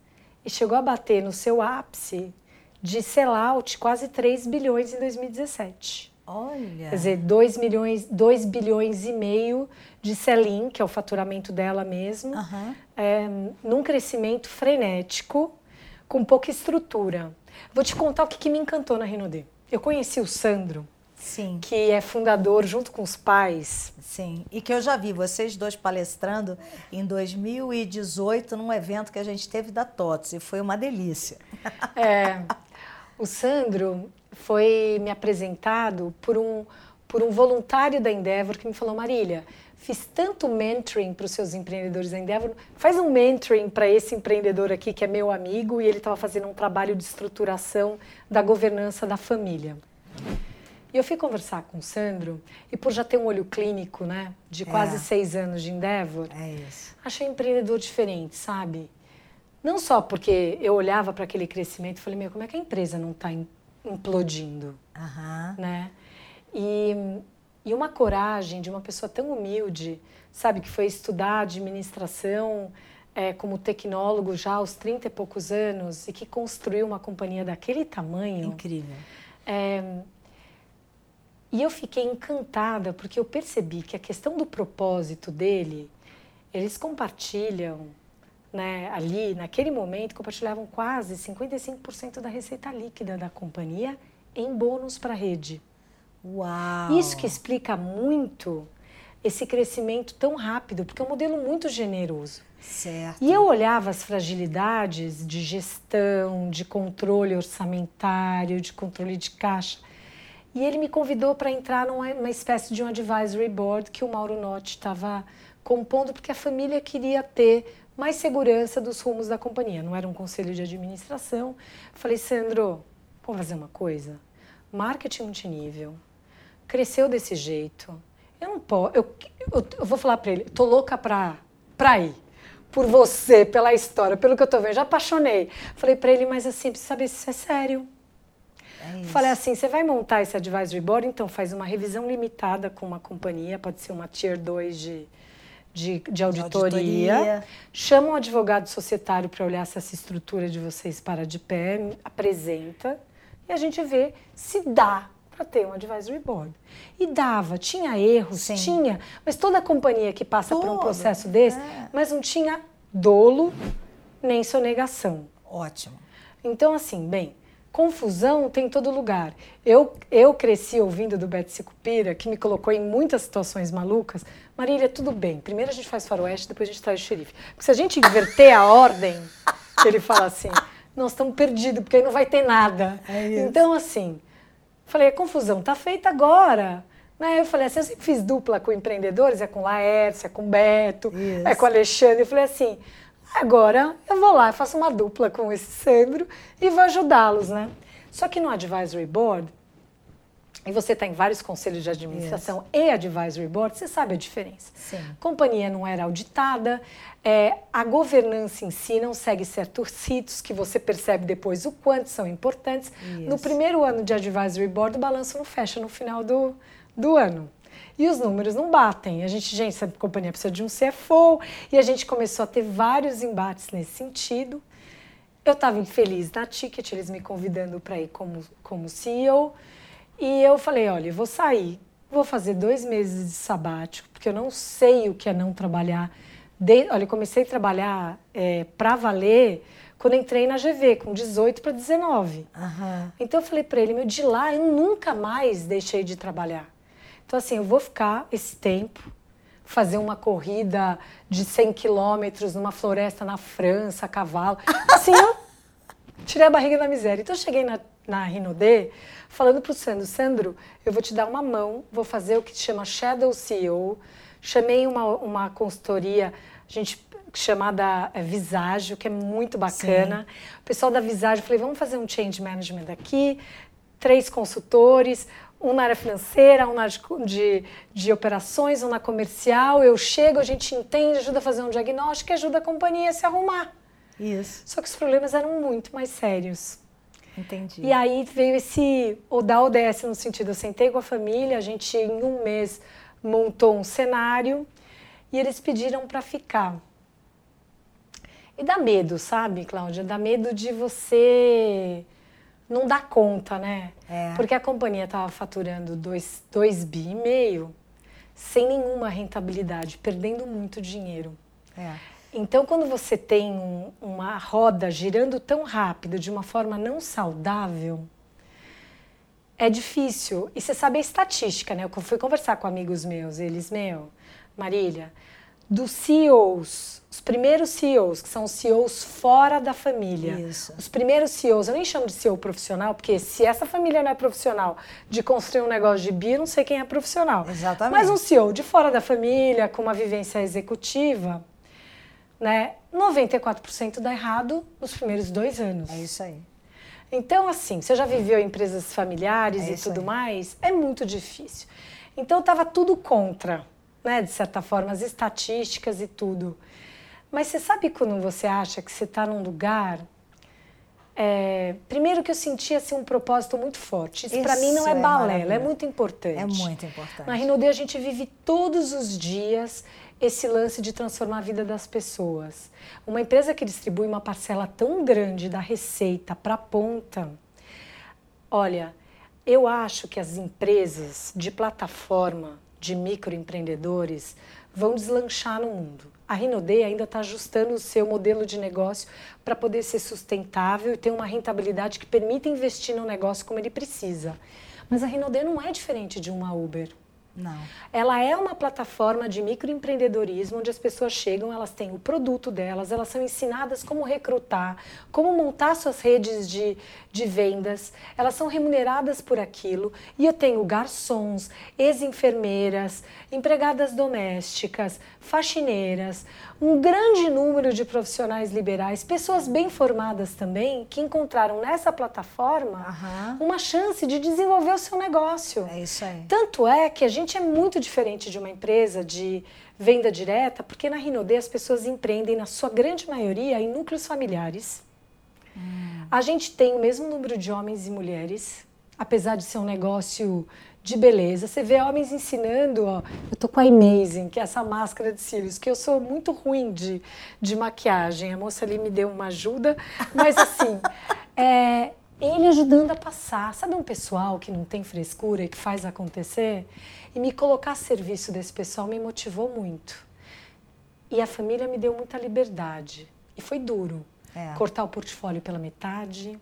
e chegou a bater no seu ápice de sellout quase 3 bilhões em 2017. Olha! Quer dizer, 2, milhões, 2 bilhões e meio de sell-in, que é o faturamento dela mesmo, uhum. é, num crescimento frenético, com pouca estrutura. Vou te contar o que, que me encantou na Renaudet. Eu conheci o Sandro, Sim. que é fundador junto com os pais. Sim, e que eu já vi vocês dois palestrando em 2018 num evento que a gente teve da TOTS e foi uma delícia. É, o Sandro foi me apresentado por um, por um voluntário da Endeavor que me falou, Marília, fiz tanto mentoring para os seus empreendedores da Endeavor, faz um mentoring para esse empreendedor aqui que é meu amigo e ele estava fazendo um trabalho de estruturação da governança da família. E eu fui conversar com o Sandro, e por já ter um olho clínico, né, de é. quase seis anos de Endeavor, é isso. achei o empreendedor diferente, sabe? Não só porque eu olhava para aquele crescimento e falei, meu, como é que a empresa não está implodindo? Uhum. Né? E, e uma coragem de uma pessoa tão humilde, sabe, que foi estudar administração é, como tecnólogo já aos 30 e poucos anos e que construiu uma companhia daquele tamanho. Incrível. É, e eu fiquei encantada porque eu percebi que a questão do propósito dele, eles compartilham, né, ali, naquele momento, compartilhavam quase 55% da receita líquida da companhia em bônus para a rede. Uau! Isso que explica muito esse crescimento tão rápido, porque é um modelo muito generoso. Certo. E eu olhava as fragilidades de gestão, de controle orçamentário, de controle de caixa e ele me convidou para entrar numa espécie de um advisory board que o Mauro Notti estava compondo, porque a família queria ter mais segurança dos rumos da companhia. Não era um conselho de administração. Falei, Sandro, vamos fazer uma coisa? Marketing multinível. Cresceu desse jeito. Eu não posso. Eu, eu, eu vou falar para ele, tô louca para ir. Por você, pela história, pelo que eu tô vendo. Já apaixonei. Falei para ele, mas assim, precisa saber se isso é sério. É Falei assim, você vai montar esse advisory board, então faz uma revisão limitada com uma companhia, pode ser uma tier 2 de, de, de, auditoria. de auditoria. Chama um advogado societário para olhar se essa estrutura de vocês para de pé, apresenta e a gente vê se dá para ter um advisory board. E dava, tinha erros, Sim. tinha, mas toda companhia que passa Todo. por um processo desse, é. mas não tinha dolo nem sonegação. Ótimo. Então, assim, bem, confusão tem em todo lugar. Eu, eu cresci ouvindo do Betsy Cupira, que me colocou em muitas situações malucas. Marília, tudo bem. Primeiro a gente faz faroeste, depois a gente traz o xerife. Porque se a gente inverter a ordem, ele fala assim, nós estamos perdidos, porque aí não vai ter nada. É então, assim, falei, a confusão está feita agora. Né? Eu falei assim, eu sempre fiz dupla com empreendedores, é com Laércia, é com Beto, isso. é com Alexandre. Eu falei assim, Agora eu vou lá, faço uma dupla com esse Sandro e vou ajudá-los, né? Só que no Advisory Board, e você está em vários conselhos de administração e Advisory Board, você sabe a diferença. Sim. A companhia não era auditada, é, a governança em si não segue certos ritos que você percebe depois o quanto são importantes. Isso. No primeiro ano de Advisory Board, o balanço não fecha no final do, do ano e os números não batem. A gente, gente, essa companhia precisa de um CFO e a gente começou a ter vários embates nesse sentido. Eu estava infeliz na Ticket, eles me convidando para ir como, como CEO. E eu falei: olha, eu vou sair, vou fazer dois meses de sabático, porque eu não sei o que é não trabalhar. De, olha, eu comecei a trabalhar é, para valer quando entrei na GV, com 18 para 19. Aham. Então eu falei para ele, meu, de lá eu nunca mais deixei de trabalhar. Então assim, eu vou ficar esse tempo, fazer uma corrida de 100 quilômetros numa floresta na França, a cavalo. Assim, eu tirei a barriga da miséria. Então eu cheguei na, na Rinodê falando pro Sandro, Sandro, eu vou te dar uma mão, vou fazer o que chama Shadow CEO. Chamei uma, uma consultoria, a gente chamada é, Visagio, que é muito bacana. O pessoal da Visagio, falei, vamos fazer um change management aqui, três consultores, um na área financeira, um na área de, de, operações, um na comercial. Eu chego, a gente entende, ajuda a fazer um diagnóstico e ajuda a companhia a se arrumar. Isso. Só que os problemas eram muito mais sérios. Entendi. E aí veio esse o da ODS no sentido, eu sentei com a família, a gente em um mês montou um cenário e eles pediram para ficar. E dá medo, sabe, Cláudia? Dá medo de você não dar conta, né? É. Porque a companhia estava faturando 2 bi e meio sem nenhuma rentabilidade, perdendo muito dinheiro. É. Então, quando você tem um- uma roda girando tão rápido, de uma forma não saudável, é difícil. E você sabe a estatística, né? Eu fui conversar com amigos meus, eles, meu, Marília, dos CEOs, os primeiros CEOs, que são os CEOs fora da família. Isso. Os primeiros CEOs, eu nem chamo de CEO profissional, porque se essa família não é profissional de construir um negócio de bi, não sei quem é profissional. Exatamente. Mas um CEO de fora da família, com uma vivência executiva, né? 94% dá errado nos primeiros dois anos. É isso aí. Então, assim, você já viveu em empresas familiares É e tudo aí. mais? É muito difícil. Então, estava tudo contra, né? De certa forma, as estatísticas e tudo. Mas você sabe quando você acha que você está num lugar... é, primeiro que eu sentia assim, um propósito muito forte. Isso, para mim não Isso é é balela, é muito importante. É muito importante. Na Rinodê a gente vive todos os dias esse lance de transformar a vida das pessoas. Uma empresa que distribui uma parcela tão grande da receita para a ponta, olha, eu acho que as empresas de plataforma, de microempreendedores, vão deslanchar no mundo. A Rinodê ainda está ajustando o seu modelo de negócio para poder ser sustentável e ter uma rentabilidade que permita investir no negócio como ele precisa. Mas a Rinodê não é diferente de uma Uber. Não. Ela é uma plataforma de microempreendedorismo onde as pessoas chegam, elas têm o produto delas, elas são ensinadas como recrutar, como montar suas redes de, de vendas, elas são remuneradas por aquilo. E eu tenho garçons, ex-enfermeiras, empregadas domésticas, faxineiras, um grande número de profissionais liberais, pessoas bem formadas também, que encontraram nessa plataforma Aham. uma chance de desenvolver o seu negócio. É isso aí. Tanto é que a gente é muito diferente de uma empresa de venda direta, porque na Rinodê as pessoas empreendem, na sua grande maioria, em núcleos familiares. A gente tem o mesmo número de homens e mulheres, apesar de ser um negócio de beleza. Você vê homens ensinando, ó, eu tô com a Amazing, que é essa máscara de cílios, que eu sou muito ruim de, de maquiagem. A moça ali me deu uma ajuda, mas assim, é, ele ajudando a passar. Sabe um pessoal que não tem frescura e que faz acontecer? E me colocar a serviço desse pessoal me motivou muito. E a família me deu muita liberdade. E foi duro. É. Cortar o portfólio pela metade,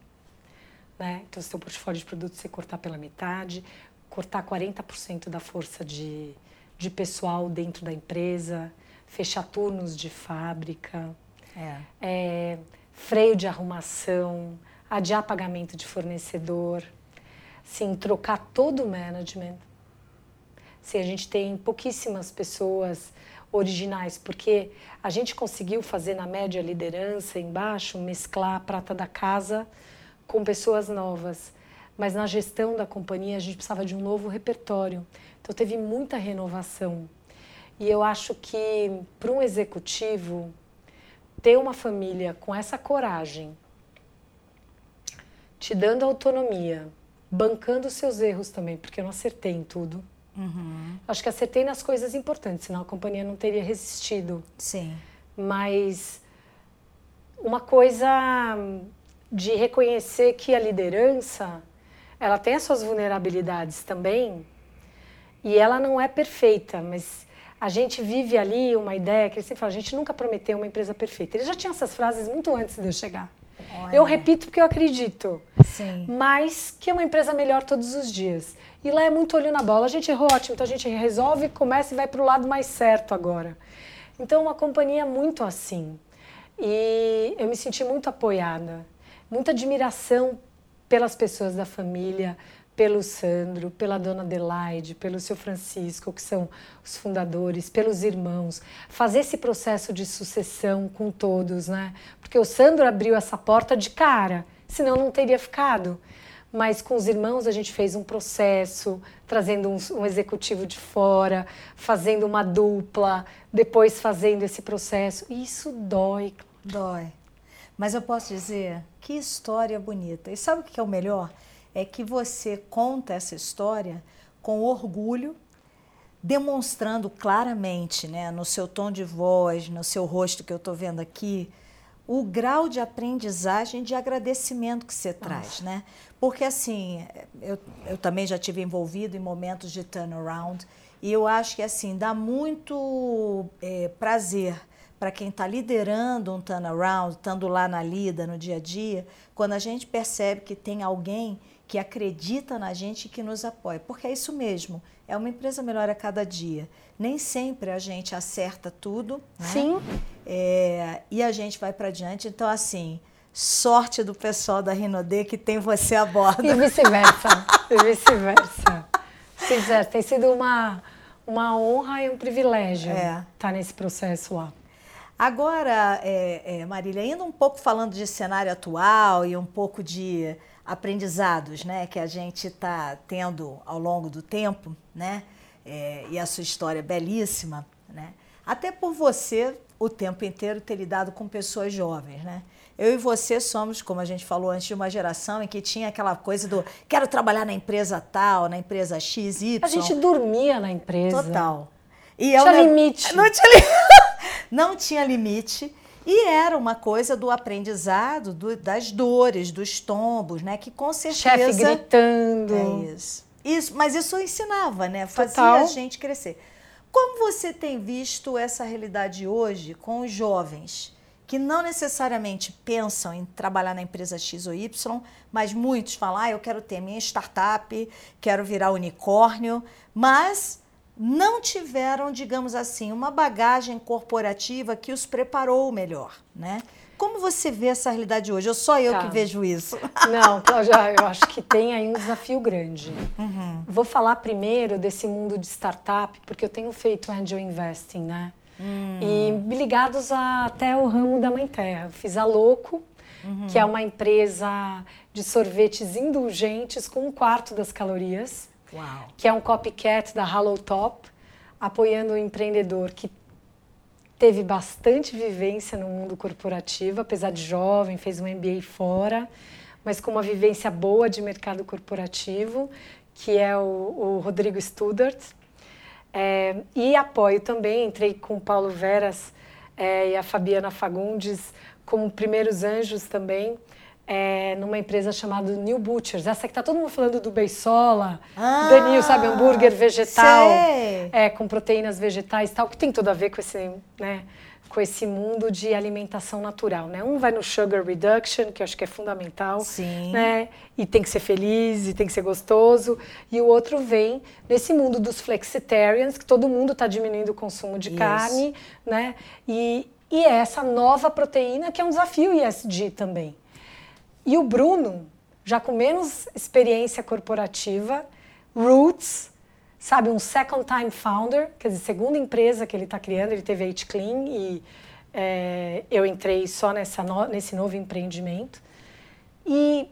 né? Então, se tem um portfólio de produtos, você cortar pela metade, cortar 40% da força de, de pessoal dentro da empresa, fechar turnos de fábrica, É. é, freio de arrumação, adiar pagamento de fornecedor, sim, trocar todo o management. Sim, a gente tem pouquíssimas pessoas originais, porque a gente conseguiu fazer na média liderança embaixo, mesclar a prata da casa com pessoas novas. Mas na gestão da companhia a gente precisava de um novo repertório. Então teve muita renovação. E eu acho que para um executivo ter uma família com essa coragem, te dando autonomia, bancando seus erros também, porque eu não acertei em tudo. Uhum. Acho que acertei nas coisas importantes, senão a companhia não teria resistido. Sim. Mas uma coisa de reconhecer que a liderança, ela tem as suas vulnerabilidades também, e ela não é perfeita, mas a gente vive ali uma ideia que ele sempre fala, a gente nunca prometeu uma empresa perfeita. Ele já tinha essas frases muito antes de eu chegar. Olha. Eu repito porque eu acredito. Sim. Mas que é uma empresa melhor todos os dias. E lá é muito olho na bola. A gente errou, ótimo. Então a gente resolve, começa e vai para o lado mais certo agora. Então, uma companhia muito assim. E eu me senti muito apoiada, muita admiração pelas pessoas da família, pelo Sandro, pela dona Adelaide, pelo seu Francisco, que são os fundadores, pelos irmãos. Fazer esse processo de sucessão com todos, né? Porque o Sandro abriu essa porta de cara, senão não teria ficado. Mas com os irmãos a gente fez um processo, trazendo um, um executivo de fora, fazendo uma dupla, depois fazendo esse processo. Isso dói. Dói. Mas eu posso dizer, que história bonita. E sabe o que é o melhor? É que você conta essa história com orgulho, demonstrando claramente, né, no seu tom de voz, no seu rosto que eu estou vendo aqui, o grau de aprendizagem, de agradecimento que você Nossa. traz, né? Porque assim, eu, eu também já tive envolvido em momentos de turnaround e eu acho que assim dá muito é, prazer para quem está liderando um turnaround, estando lá na lida, no dia a dia, quando a gente percebe que tem alguém que acredita na gente e que nos apoia. Porque é isso mesmo, é uma empresa melhor a cada dia. Nem sempre a gente acerta tudo. Né? Sim. É, e a gente vai para diante. Então, assim, sorte do pessoal da Rinodê que tem você a bordo. E vice-versa. e vice-versa. Vice tem sido uma, uma honra e um privilégio é. estar tá nesse processo lá. Agora, é, é, Marília, ainda um pouco falando de cenário atual e um pouco de aprendizados né, que a gente está tendo ao longo do tempo, né, é, e a sua história é belíssima, né, até por você o tempo inteiro ter lidado com pessoas jovens. Né? Eu e você somos, como a gente falou antes, de uma geração em que tinha aquela coisa do quero trabalhar na empresa tal, na empresa X, Y. A gente dormia na empresa. Total. E tinha limite. Não tinha limite. não tinha limite. E era uma coisa do aprendizado, do, das dores, dos tombos, né? Que com certeza. Chefe gritando. É isso. isso. Mas isso ensinava, né? Fazia Total. a gente crescer. Como você tem visto essa realidade hoje com os jovens que não necessariamente pensam em trabalhar na empresa X ou Y, mas muitos falam: ah, eu quero ter minha startup, quero virar unicórnio, mas não tiveram, digamos assim, uma bagagem corporativa que os preparou melhor, né? Como você vê essa realidade hoje? Ou só eu tá. que vejo isso? Não, Cláudia, eu acho que tem aí um desafio grande. Uhum. Vou falar primeiro desse mundo de startup, porque eu tenho feito angel investing, né? Hum. E ligados a, até o ramo da Mãe Terra. Eu fiz a Louco, uhum. que é uma empresa de sorvetes indulgentes com um quarto das calorias. Uau. que é um copycat da Hollow Top, apoiando o um empreendedor que teve bastante vivência no mundo corporativo, apesar de jovem, fez um MBA fora, mas com uma vivência boa de mercado corporativo, que é o, o Rodrigo Studart. É, e apoio também, entrei com o Paulo Veras é, e a Fabiana Fagundes como primeiros anjos também, é, numa empresa chamada New Butchers. Essa que tá todo mundo falando do Beisola, ah, Danil, sabe, hambúrguer vegetal, é, com proteínas vegetais tal, que tem tudo a ver com esse, né, com esse mundo de alimentação natural, né? Um vai no sugar reduction, que eu acho que é fundamental, Sim. né? E tem que ser feliz, e tem que ser gostoso. E o outro vem nesse mundo dos flexitarians, que todo mundo está diminuindo o consumo de Isso. carne, né? E, e é essa nova proteína que é um desafio ESG também. E o Bruno, já com menos experiência corporativa, Roots, sabe, um second time founder, quer dizer, segunda empresa que ele está criando, ele teve a It Clean e é, eu entrei só nessa no, nesse novo empreendimento. E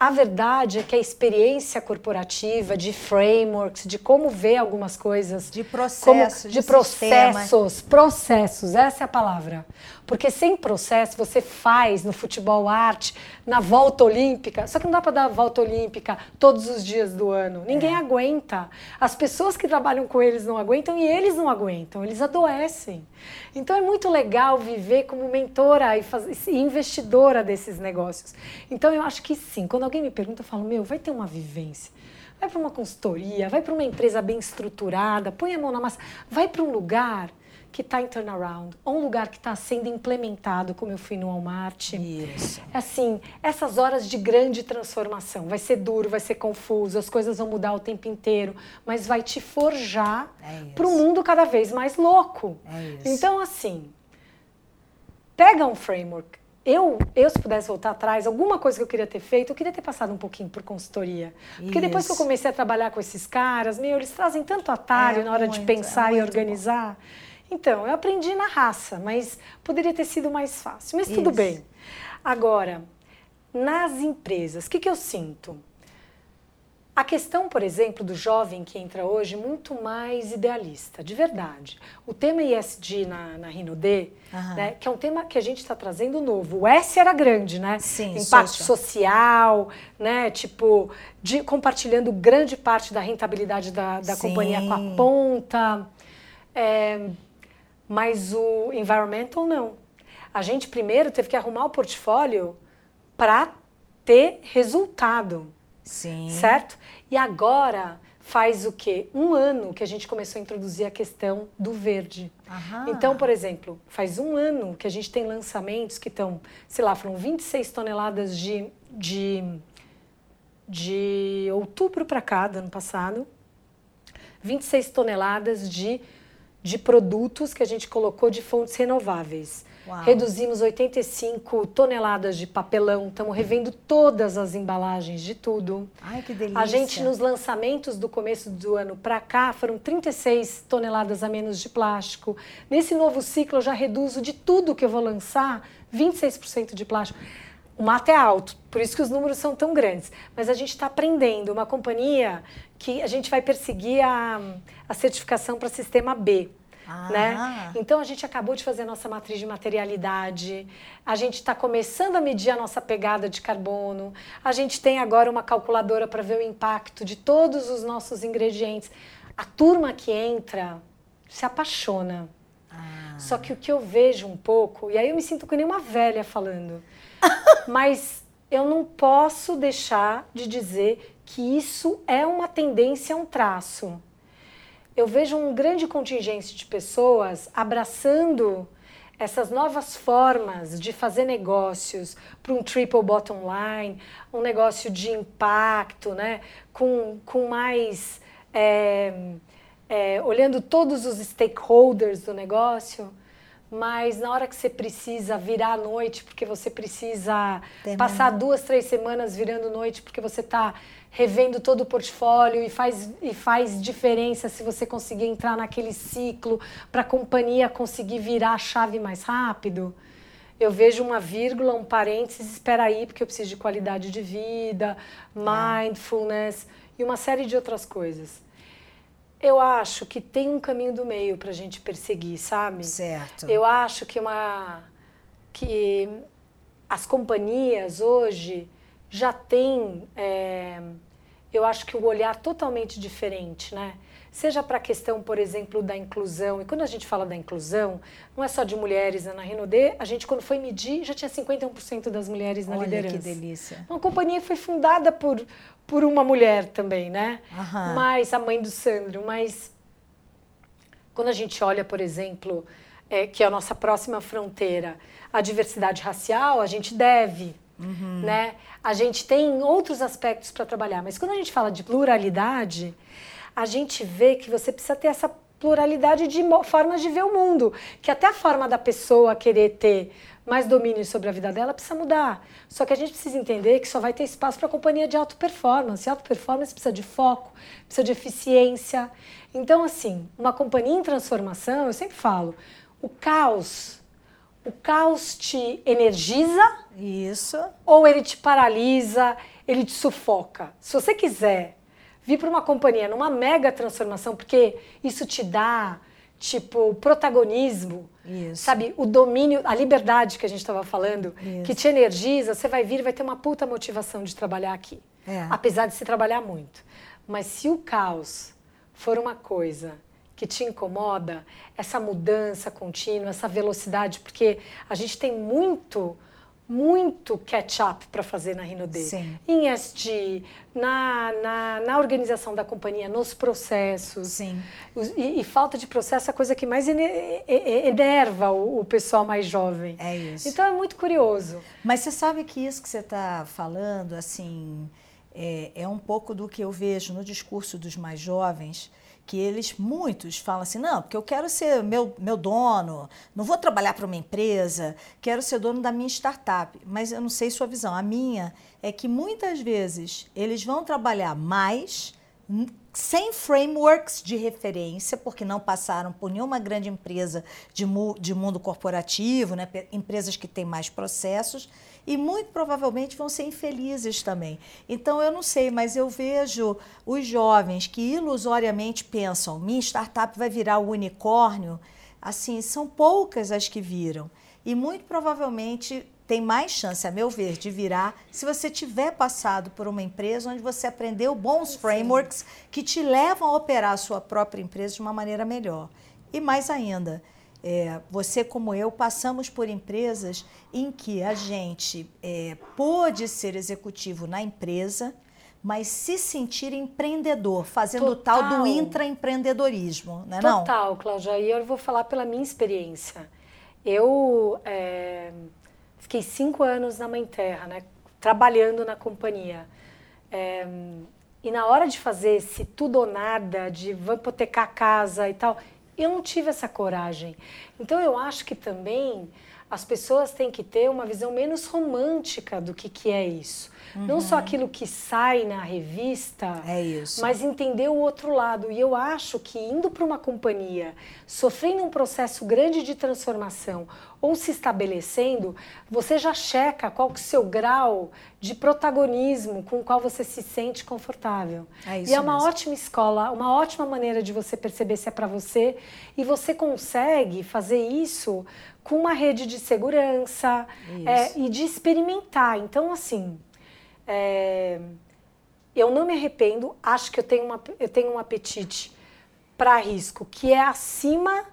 a verdade é que a experiência corporativa, de frameworks, de como ver algumas coisas. De processos. de, de processos. Sistema. Processos, essa é a palavra. Porque sem processo você faz no futebol arte, na volta olímpica. Só que não dá para dar a volta olímpica todos os dias do ano. Ninguém é. aguenta. As pessoas que trabalham com eles não aguentam e eles não aguentam. Eles adoecem. Então é muito legal viver como mentora e, faz, e investidora desses negócios. Então eu acho que sim. Quando alguém me pergunta, eu falo: meu, vai ter uma vivência. Vai para uma consultoria, vai para uma empresa bem estruturada, põe a mão na massa, vai para um lugar que está em turnaround, ou um lugar que está sendo implementado, como eu fui no Walmart. Isso. É assim, essas horas de grande transformação. Vai ser duro, vai ser confuso, as coisas vão mudar o tempo inteiro, mas vai te forjar É para um mundo cada vez mais louco. É isso. Então, assim, pega um framework. Eu, eu, se pudesse voltar atrás, alguma coisa que eu queria ter feito, eu queria ter passado um pouquinho por consultoria. Porque depois que eu Isso. comecei a trabalhar com esses caras, meu, eles trazem tanto atalho É na hora de muito, pensar é e muito organizar. Então, eu aprendi na raça, mas poderia ter sido mais fácil. Mas tudo Isso. bem. Agora, nas empresas, o que, que eu sinto? A questão, por exemplo, do jovem que entra hoje, muito mais idealista, de verdade. O tema ISD na, na RinoD, Aham. né, que é um tema que a gente está trazendo novo. O S era grande, né? Sim, Impacto social. social, né? Tipo, de, compartilhando grande parte da rentabilidade da, da Sim. companhia com a ponta. É, mas o environmental não. A gente primeiro teve que arrumar o portfólio para ter resultado, Sim. certo? E agora faz o quê? Um ano que a gente começou a introduzir a questão do verde. Aham. Então, por exemplo, faz um ano que a gente tem lançamentos que estão, sei lá, foram 26 toneladas de, de, de outubro para cá, do ano passado, 26 toneladas de, de produtos que a gente colocou de fontes renováveis. Uau. Reduzimos 85 toneladas de papelão, estamos revendo todas as embalagens de tudo. Ai, que delícia. A gente, nos lançamentos do começo do ano para cá, foram 36 toneladas a menos de plástico. Nesse novo ciclo, eu já reduzo de tudo que eu vou lançar 26% de plástico. O mato é alto, por isso que os números são tão grandes. Mas a gente está aprendendo. Uma companhia que a gente vai perseguir a, a certificação para sistema B. Ah. Né? Então a gente acabou de fazer a nossa matriz de materialidade, a gente está começando a medir a nossa pegada de carbono, a gente tem agora uma calculadora para ver o impacto de todos os nossos ingredientes. A turma que entra se apaixona. Ah. Só que o que eu vejo um pouco, e aí eu me sinto que nem uma velha falando, mas eu não posso deixar de dizer que isso é uma tendência, um traço eu vejo um grande contingente de pessoas abraçando essas novas formas de fazer negócios para um triple bottom line, um negócio de impacto, né? com, com mais. é, é, olhando todos os stakeholders do negócio, mas na hora que você precisa virar à noite, porque você precisa passar duas, três semanas virando noite, porque você está revendo todo o portfólio e faz, e faz diferença se você conseguir entrar naquele ciclo para a companhia conseguir virar a chave mais rápido. Eu vejo uma vírgula, um parênteses, espera aí, porque eu preciso de qualidade de vida, mindfulness e uma série de outras coisas. Eu acho que tem um caminho do meio para a gente perseguir, sabe? Certo. Eu acho que uma que as companhias hoje já têm, é, eu acho que um olhar totalmente diferente, né? Seja para a questão, por exemplo, da inclusão. E quando a gente fala da inclusão, não é só de mulheres. né? Na Renaudet, a gente, quando foi medir, já tinha 51% das mulheres na Olha liderança. que delícia. Uma companhia foi fundada por, por uma mulher também, né? Aham. Mas a mãe do Sandro, mas quando a gente olha, por exemplo, é, que é a nossa próxima fronteira, a diversidade racial, a gente deve, Uhum. né? A gente tem outros aspectos para trabalhar, mas quando a gente fala de pluralidade, a gente vê que você precisa ter essa pluralidade de formas de ver o mundo, que até a forma da pessoa querer ter mais domínio sobre a vida dela precisa mudar. Só que a gente precisa entender que só vai ter espaço para companhia de alta performance. Alta performance precisa de foco, precisa de eficiência. Então, assim, uma companhia em transformação, eu sempre falo, o caos, o caos te energiza Isso. ou ele te paralisa, ele te sufoca. Se você quiser vir para uma companhia numa mega transformação, porque isso te dá, tipo, protagonismo, Isso. sabe, o domínio, a liberdade que a gente estava falando, Isso. que te energiza, você vai vir e vai ter uma puta motivação de trabalhar aqui. É. Apesar de se trabalhar muito. Mas se o caos for uma coisa que te incomoda, essa mudança contínua, essa velocidade, porque a gente tem muito muito catch-up para fazer na Rinode. Sim. Em SD, na, na, na, organização da companhia, nos processos. Sim. E, e falta de processo é a coisa que mais enerva o, o, pessoal mais jovem. É isso. Então é muito curioso. Mas você sabe que isso que você está falando, assim, é, é um pouco do que eu vejo no discurso dos mais jovens que eles, muitos, falam assim: não, porque eu quero ser meu, meu dono, não vou trabalhar para uma empresa, quero ser dono da minha startup. Mas eu não sei sua visão. A minha é que muitas vezes eles vão trabalhar mais sem frameworks de referência, porque não passaram por nenhuma grande empresa de, mu de mundo corporativo, né? empresas que têm mais processos, e muito provavelmente vão ser infelizes também. Então eu não sei, mas eu vejo os jovens que ilusoriamente pensam: minha startup vai virar o unicórnio. Assim, são poucas as que viram. E muito provavelmente tem mais chance, a meu ver, de virar se você tiver passado por uma empresa onde você aprendeu bons frameworks que te levam a operar a sua própria empresa de uma maneira melhor. E mais ainda, é, você como eu passamos por empresas em que a gente é, pôde ser executivo na empresa, mas se sentir empreendedor, fazendo o tal do intraempreendedorismo, não é Total, Cláudia. E eu vou falar pela minha experiência. Eu é, fiquei cinco anos na Mãe Terra, né, trabalhando na companhia. É, e na hora de fazer esse tudo ou nada, de vou hipotecar a casa e tal, eu não tive essa coragem. Então eu acho que também as pessoas têm que ter uma visão menos romântica do que, que é isso. Uhum. Não só uhum. aquilo que sai na revista, é isso. mas entender o outro lado. E eu acho que indo para uma companhia, sofrendo um processo grande de transformação ou se estabelecendo, você já checa qual que é o seu grau de protagonismo com o qual você se sente confortável. É e é uma mesmo. ótima escola, uma ótima maneira de você perceber se é para você e você consegue fazer isso com uma rede de segurança é, e de experimentar. Então, assim, é, eu não me arrependo, acho que eu tenho, uma, eu tenho um apetite para risco que é acima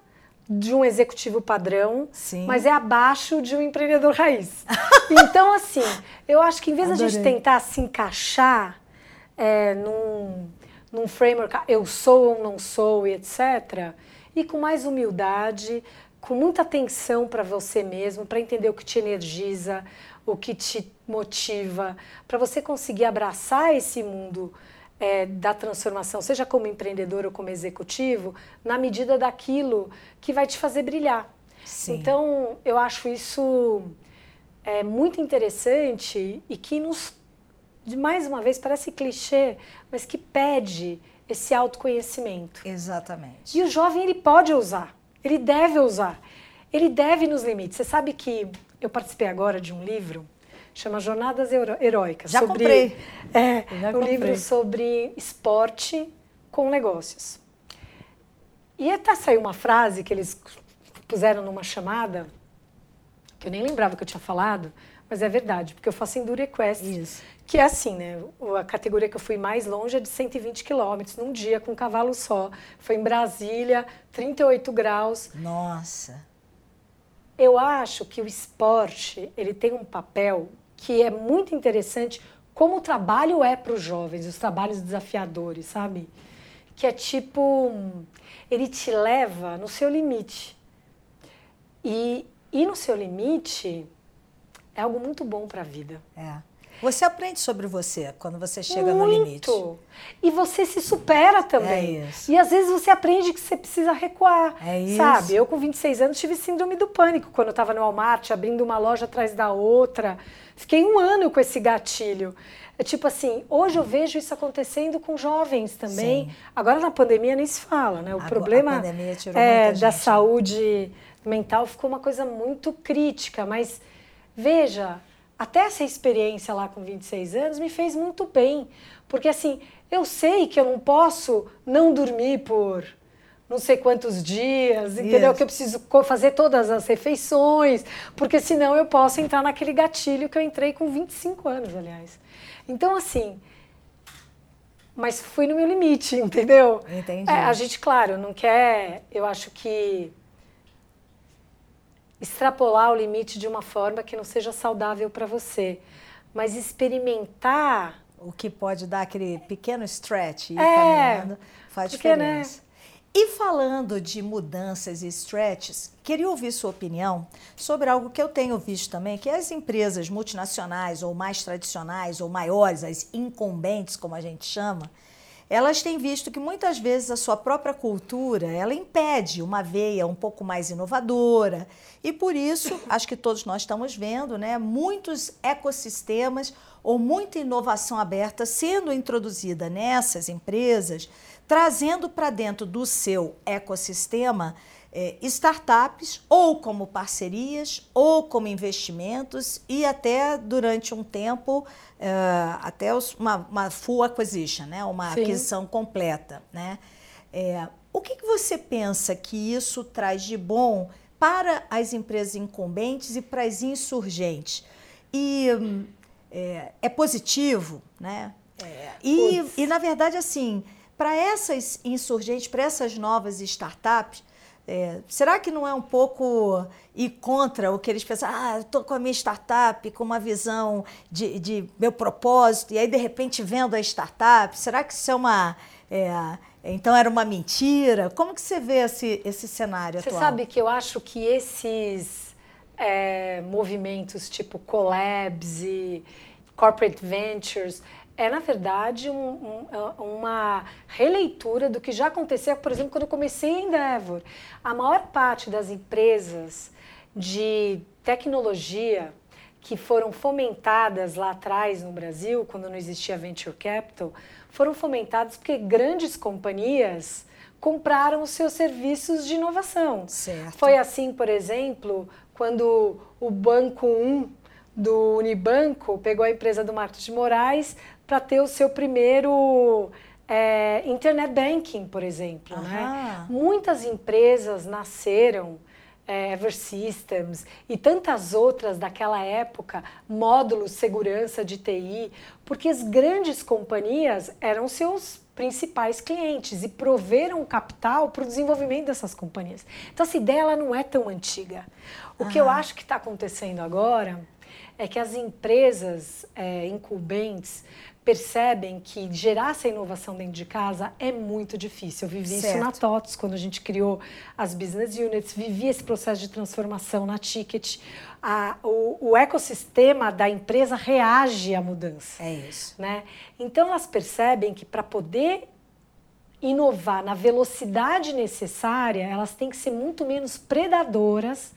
de um executivo padrão, Sim. mas é abaixo de um empreendedor raiz. então, assim, eu acho que em vez da gente tentar se encaixar é, num, num framework, ah, eu sou ou não sou, e etc., e com mais humildade, com muita atenção para você mesmo, para entender o que te energiza, o que te motiva, para você conseguir abraçar esse mundo é, da transformação, seja como empreendedor ou como executivo, na medida daquilo que vai te fazer brilhar. Sim. Então, eu acho isso é, muito interessante e que nos, mais uma vez, parece clichê, mas que pede esse autoconhecimento. Exatamente. E o jovem, ele pode usar. Ele deve usar. Ele deve nos limites. Você sabe que eu participei agora de um livro chama Jornadas Heróicas. Já sobre, comprei. É, Já um comprei. livro sobre esporte com negócios. E até saiu uma frase que eles puseram numa chamada, que eu nem lembrava que eu tinha falado, mas é verdade, porque eu faço Enduro Quest, Isso. que é assim, né? A categoria que eu fui mais longe é de 120 quilômetros num dia com um cavalo só. Foi em Brasília, 38 graus. Nossa. Eu acho que o esporte ele tem um papel que é muito interessante, como o trabalho é para os jovens, os trabalhos desafiadores, sabe? Que é tipo, ele te leva no seu limite. E, e no seu limite é algo muito bom para a vida. É. Você aprende sobre você quando você chega muito. no limite. E você se supera também. É isso. E às vezes você aprende que você precisa recuar. É isso. Sabe? Eu com 26 anos tive síndrome do pânico quando eu estava no Walmart, abrindo uma loja atrás da outra. Fiquei um ano com esse gatilho. É tipo assim, hoje eu vejo isso acontecendo com jovens também. Sim. Agora na pandemia nem se fala, né? O A- problema a é, da saúde mental ficou uma coisa muito crítica, mas veja, até essa experiência lá com 26 anos me fez muito bem, porque assim, eu sei que eu não posso não dormir por não sei quantos dias, entendeu? Que eu preciso fazer todas as refeições, porque senão eu posso entrar naquele gatilho que eu entrei com 25 anos, aliás. Então, assim, mas fui no meu limite, entendeu? Entendi. É, a gente, claro, não quer. Eu acho que extrapolar o limite de uma forma que não seja saudável para você, mas experimentar o que pode dar aquele pequeno stretch e é, caminhando faz porque, diferença. Né? E falando de mudanças e stretches, queria ouvir sua opinião sobre algo que eu tenho visto também, que as empresas multinacionais ou mais tradicionais ou maiores, as incumbentes, como a gente chama, elas têm visto que muitas vezes a sua própria cultura, ela impede uma veia um pouco mais inovadora. E por isso, acho que todos nós estamos vendo, né, muitos ecossistemas ou muita inovação aberta sendo introduzida nessas empresas, trazendo para dentro do seu ecossistema é, startups, ou como parcerias, ou como investimentos, e até durante um tempo, é, até os, uma, uma, full acquisition, né? uma Sim. aquisição completa. Né? É, o que, que você pensa que isso traz de bom para as empresas incumbentes e para as insurgentes? E é, é positivo, né? É, e, e, na verdade, assim, para essas insurgentes, para essas novas startups, é, será que não é um pouco ir contra o que eles pensam? Ah, estou com a minha startup, com uma visão de, de, meu propósito, e aí de repente vendo a startup. Será que isso é uma. É, então era uma mentira? Como que você vê esse, esse cenário você atual? Você sabe que eu acho que esses é, movimentos tipo collabs e corporate ventures é, na verdade, um, um, é, uma releitura do que já acontecia, por exemplo, quando eu comecei em Endeavor. A maior parte das empresas de tecnologia que foram fomentadas lá atrás no Brasil, quando não existia venture capital, foram fomentadas porque grandes companhias compraram os seus serviços de inovação. Certo. Foi assim, por exemplo, quando o Banco 1 do Unibanco pegou a empresa do Marcos de Moraes para ter o seu primeiro é, internet banking, por exemplo. Né? Muitas empresas nasceram, é, Ever Systems e tantas outras daquela época, módulos segurança de TI, porque as grandes companhias eram seus principais clientes e proveram capital para o desenvolvimento dessas companhias. Então essa ideia ela não é tão antiga. O que eu acho que está acontecendo agora é que as empresas é, incumbentes percebem que gerar essa inovação dentro de casa é muito difícil. Eu vivi certo. isso na TOTS, quando a gente criou as business units, vivi esse processo de transformação na Ticket. A, o, o, ecossistema da empresa reage à mudança. É isso. Né? Então, elas percebem que para poder inovar na velocidade necessária, elas têm que ser muito menos predadoras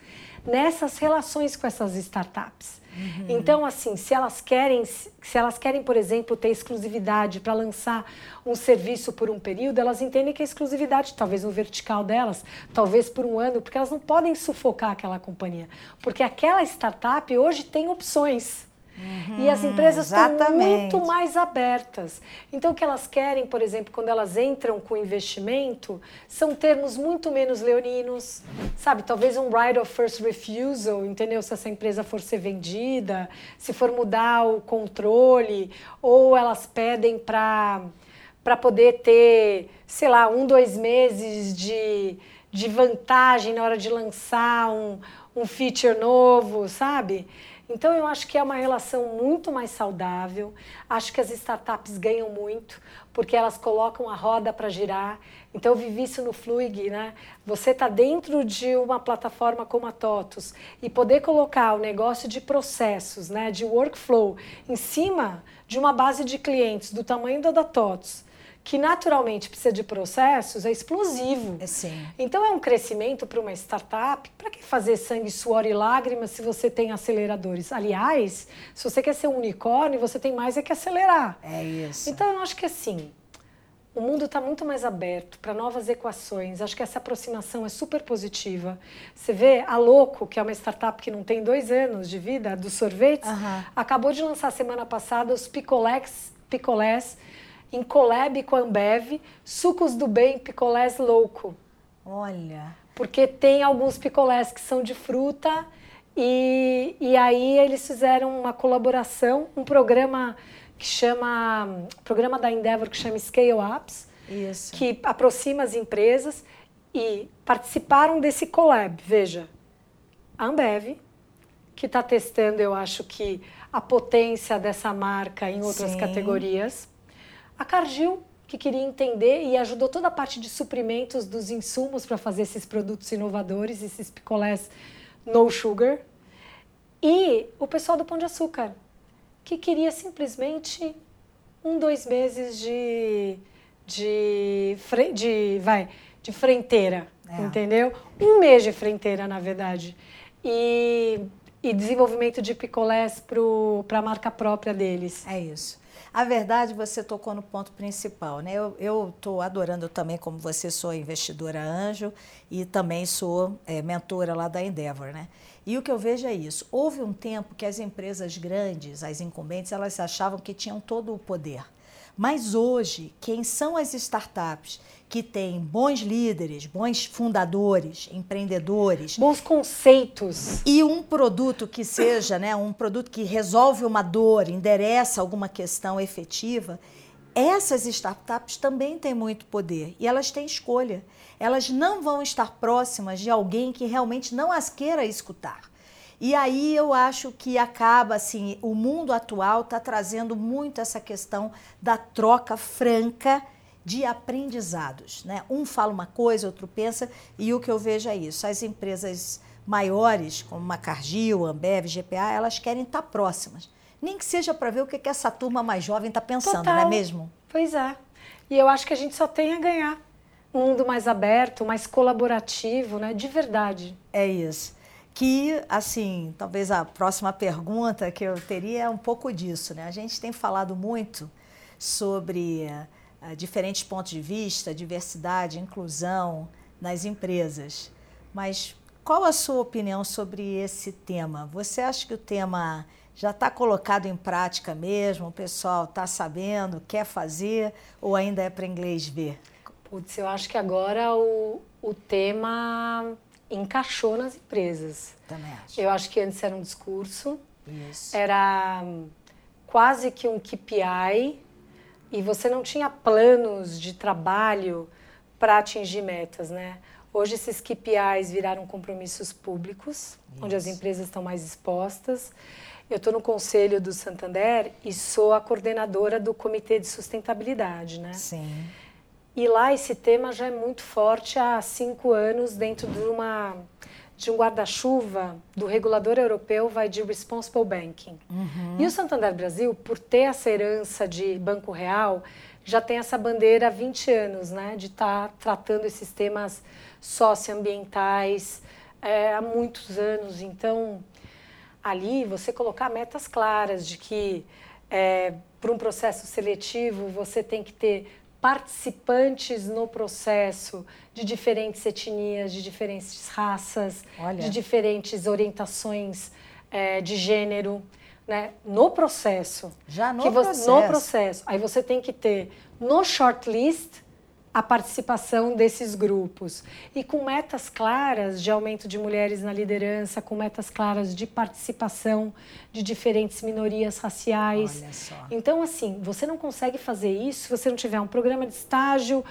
nessas relações com essas startups. Uhum. Então, assim, se elas querem, se elas querem, por exemplo, ter exclusividade para lançar um serviço por um período, elas entendem que a exclusividade, talvez no vertical delas, talvez por um ano, porque elas não podem sufocar aquela companhia. Porque aquela startup hoje tem opções. Uhum, e as empresas estão muito mais abertas. Então, o que elas querem, por exemplo, quando elas entram com investimento, são termos muito menos leoninos, sabe? Talvez um right of first refusal, entendeu? Se essa empresa for ser vendida, se for mudar o controle, ou elas pedem para para poder ter, sei lá, um, dois meses de, de vantagem na hora de lançar um, um feature novo, sabe? Então eu acho que é uma relação muito mais saudável. Acho que as startups ganham muito porque elas colocam a roda para girar. Então eu vivi isso no Fluig, né? Você está dentro de uma plataforma como a TOTUS e poder colocar o negócio de processos, né, de workflow em cima de uma base de clientes do tamanho da da TOTUS que naturalmente precisa de processos, é explosivo. É sim. Então é um crescimento para uma startup. Para que fazer sangue, suor e lágrimas se você tem aceleradores? Aliás, se você quer ser um unicórnio, você tem mais é que acelerar. É isso. Então eu acho que assim, o mundo está muito mais aberto para novas equações. Acho que essa aproximação é super positiva. Você vê a Loco, que é uma startup que não tem dois anos de vida, dos sorvetes, acabou de lançar semana passada os picolés, picolés em collab com a Ambev, sucos do bem, picolés louco. Olha. Porque tem alguns picolés que são de fruta e, e aí eles fizeram uma colaboração, um programa que chama, programa da Endeavor que chama Scale Ups, Isso. que aproxima as empresas e participaram desse collab, veja. a Ambev, que está testando, eu acho que, a potência dessa marca em outras Sim. categorias. A Cargill, que queria entender e ajudou toda a parte de suprimentos dos insumos para fazer esses produtos inovadores, esses picolés no sugar. E o pessoal do Pão de Açúcar, que queria simplesmente um, dois meses de, de, de, vai, de frenteira, é. entendeu? Um mês de frenteira, na verdade. E, e desenvolvimento de picolés para a marca própria deles. É isso. A verdade, você tocou no ponto principal, né? Eu estou adorando também, como você, sou investidora anjo e também sou é, mentora lá da Endeavor, né? E o que eu vejo é isso. Houve um tempo que as empresas grandes, as incumbentes, elas achavam que tinham todo o poder. Mas hoje, quem são as startups que têm bons líderes, bons fundadores, empreendedores, bons conceitos e um produto que seja, né, um produto que resolve uma dor, endereça alguma questão efetiva, essas startups também têm muito poder e elas têm escolha. Elas não vão estar próximas de alguém que realmente não as queira escutar. E aí eu acho que acaba assim, o mundo atual está trazendo muito essa questão da troca franca de aprendizados. Né? Um fala uma coisa, outro pensa, e o que eu vejo é isso. As empresas maiores, como a Cargill, Ambev, GPA, elas querem estar próximas. Nem que seja para ver o que, que essa turma mais jovem está pensando, Total. não é mesmo? Pois é. E eu acho que a gente só tem a ganhar. Um mundo mais aberto, mais colaborativo, né? De verdade. É isso. Que, assim, talvez a próxima pergunta que eu teria é um pouco disso, né? A gente tem falado muito sobre diferentes pontos de vista, diversidade, inclusão nas empresas. Mas qual a sua opinião sobre esse tema? Você acha que o tema já está colocado em prática mesmo? O pessoal está sabendo, quer fazer ou ainda é para inglês ver? Putz, eu acho que agora o, o tema encaixou nas empresas. Também acho. Eu acho que antes era um discurso, Isso. era quase que um KPI e você não tinha planos de trabalho para atingir metas, né? Hoje esses KPIs viraram compromissos públicos, Isso. onde as empresas estão mais expostas. Eu estou no conselho do Santander e sou a coordenadora do Comitê de Sustentabilidade, né? Sim. E lá esse tema já é muito forte há cinco anos dentro de uma de um guarda-chuva do regulador europeu vai de responsible banking. Uhum. E o Santander Brasil, por ter essa herança de Banco Real, já tem essa bandeira há 20 anos, né, de estar tá tratando esses temas socioambientais é, há muitos anos. Então, ali você colocar metas claras de que é, para um processo seletivo você tem que ter participantes no processo de diferentes etnias, de diferentes raças, Olha. de diferentes orientações é, de gênero, né? No processo. Já no você, processo. No processo. Aí você tem que ter no shortlist a participação desses grupos. E com metas claras de aumento de mulheres na liderança, com metas claras de participação de diferentes minorias raciais. Então, assim, você não consegue fazer isso se você não tiver um programa de estágio,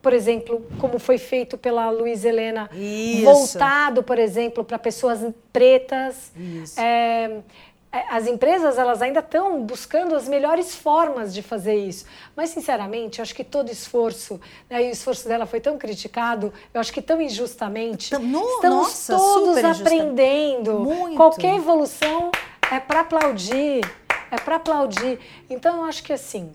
por exemplo, como foi feito pela Luiz Helena, isso. voltado, por exemplo, para pessoas pretas. Isso. É, as empresas elas ainda estão buscando as melhores formas de fazer isso. Mas, sinceramente, eu acho que todo esforço, né, e o esforço dela foi tão criticado, eu acho que tão injustamente, no, estamos nossa, todos aprendendo. Muito. Qualquer evolução é para aplaudir, é para aplaudir. Então, eu acho que assim,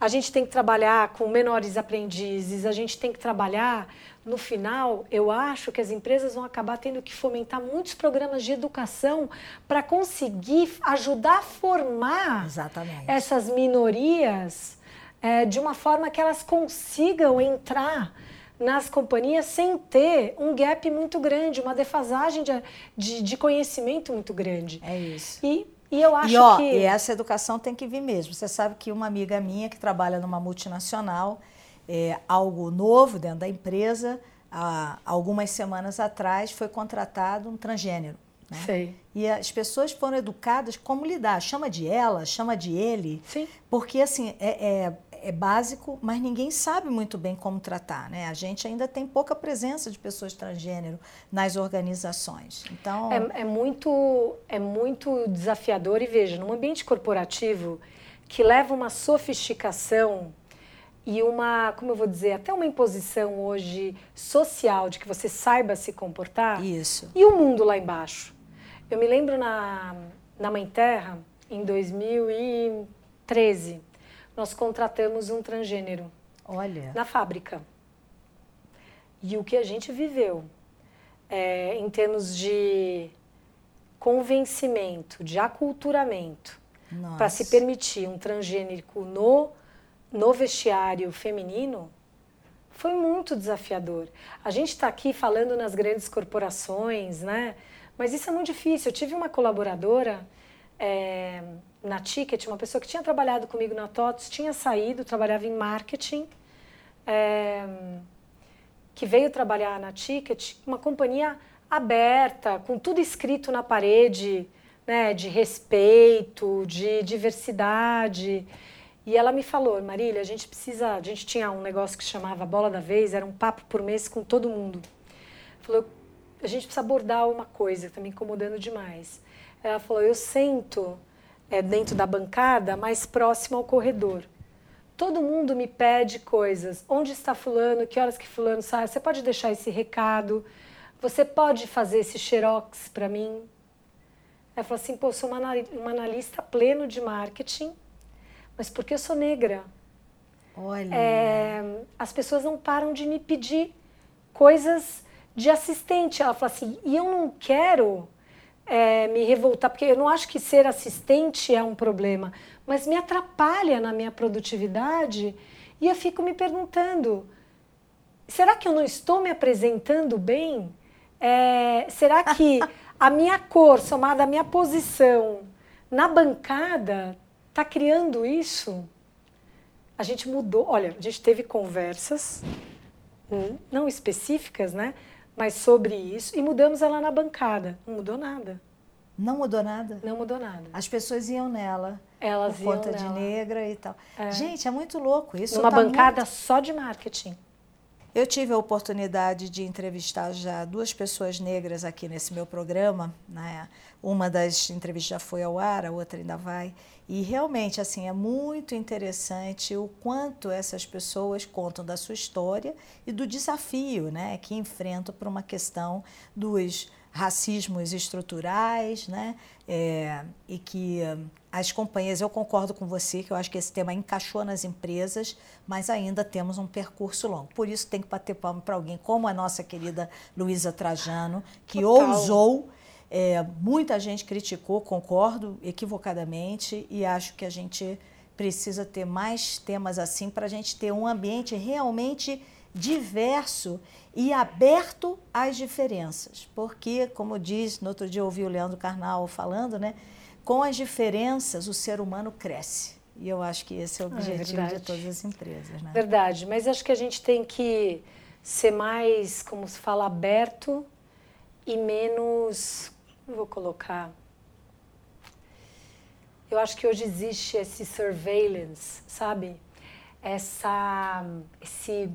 a gente tem que trabalhar com menores aprendizes, a gente tem que trabalhar no final, eu acho que as empresas vão acabar tendo que fomentar muitos programas de educação para conseguir ajudar a formar Exatamente. essas minorias é, de uma forma que elas consigam entrar nas companhias sem ter um gap muito grande, uma defasagem de, de, de conhecimento muito grande. É isso. E, e eu acho e, ó, que. E essa educação tem que vir mesmo. Você sabe que uma amiga minha que trabalha numa multinacional é, algo novo dentro da empresa. Há algumas semanas atrás foi contratado um transgênero. Né? Sei. E as pessoas foram educadas como lidar. Chama de ela, chama de ele. Sim. Porque, assim, é, é, é básico, mas ninguém sabe muito bem como tratar, né? A gente ainda tem pouca presença de pessoas transgênero nas organizações. Então é, é muito é muito desafiador e veja, num ambiente corporativo que leva uma sofisticação e uma, como eu vou dizer, até uma imposição hoje social de que você saiba se comportar. Isso. E o mundo lá embaixo. Eu me lembro na na Mãe Terra em 2013 nós contratamos um transgênero. Olha. Na fábrica. E o que a gente viveu é, em termos de convencimento, de aculturamento, para se permitir um transgênico no, no vestiário feminino, foi muito desafiador. A gente está aqui falando nas grandes corporações, né? Mas isso é muito difícil. Eu tive uma colaboradora é, na Ticket, uma pessoa que tinha trabalhado comigo na TOTS, tinha saído, trabalhava em marketing, é, que veio trabalhar na Ticket, uma companhia aberta, com tudo escrito na parede, né, de respeito, de diversidade. E ela me falou, Marília, a gente precisa, a gente tinha um negócio que chamava Bola da Vez, era um papo por mês com todo mundo. Falou, a gente precisa abordar uma coisa que está me incomodando demais. Ela falou, eu sento é, dentro da bancada, mais próximo ao corredor. Todo mundo me pede coisas. Onde está fulano? Que horas que fulano sai? Você pode deixar esse recado? Você pode fazer esse xerox para mim? Ela falou assim, pô, sou uma analista pleno de marketing, mas porque eu sou negra? Olha. É, as pessoas não param de me pedir coisas de assistente. Ela falou assim, e eu não quero é, me revoltar, porque eu não acho que ser assistente é um problema, mas me atrapalha na minha produtividade e eu fico me perguntando: será que eu não estou me apresentando bem? É, será que a minha cor, somada à minha posição na bancada, está criando isso? A gente mudou, olha, a gente teve conversas, hum, não específicas, né? mas sobre isso e mudamos ela na bancada. Não mudou nada. Não mudou nada? Não mudou nada. As pessoas iam nela. Elas por conta iam de nela. negra e tal. É. Gente, é muito louco isso. Numa tá bancada muito... só de marketing. Eu tive a oportunidade de entrevistar já duas pessoas negras aqui nesse meu programa. Né? Uma das entrevistas já foi ao ar, a outra ainda vai. E realmente, assim, é muito interessante o quanto essas pessoas contam da sua história e do desafio né, que enfrentam por uma questão dos racismos estruturais, né? É, e que as companhias, eu concordo com você, que eu acho que esse tema encaixou nas empresas, mas ainda temos um percurso longo. Por isso tem que bater palma para alguém como a nossa querida Luísa Trajano, que Total. ousou. É, muita gente criticou, concordo equivocadamente, e acho que a gente precisa ter mais temas assim para a gente ter um ambiente realmente diverso e aberto às diferenças. Porque, como diz, no outro dia eu ouvi o Leandro Carnal falando, né? Com as diferenças o ser humano cresce. E eu acho que esse é o objetivo verdade. de todas as empresas, né? Verdade, mas acho que a gente tem que ser mais, como se fala, aberto e menos. Vou colocar? Eu acho que hoje existe esse surveillance, sabe? Essa, esse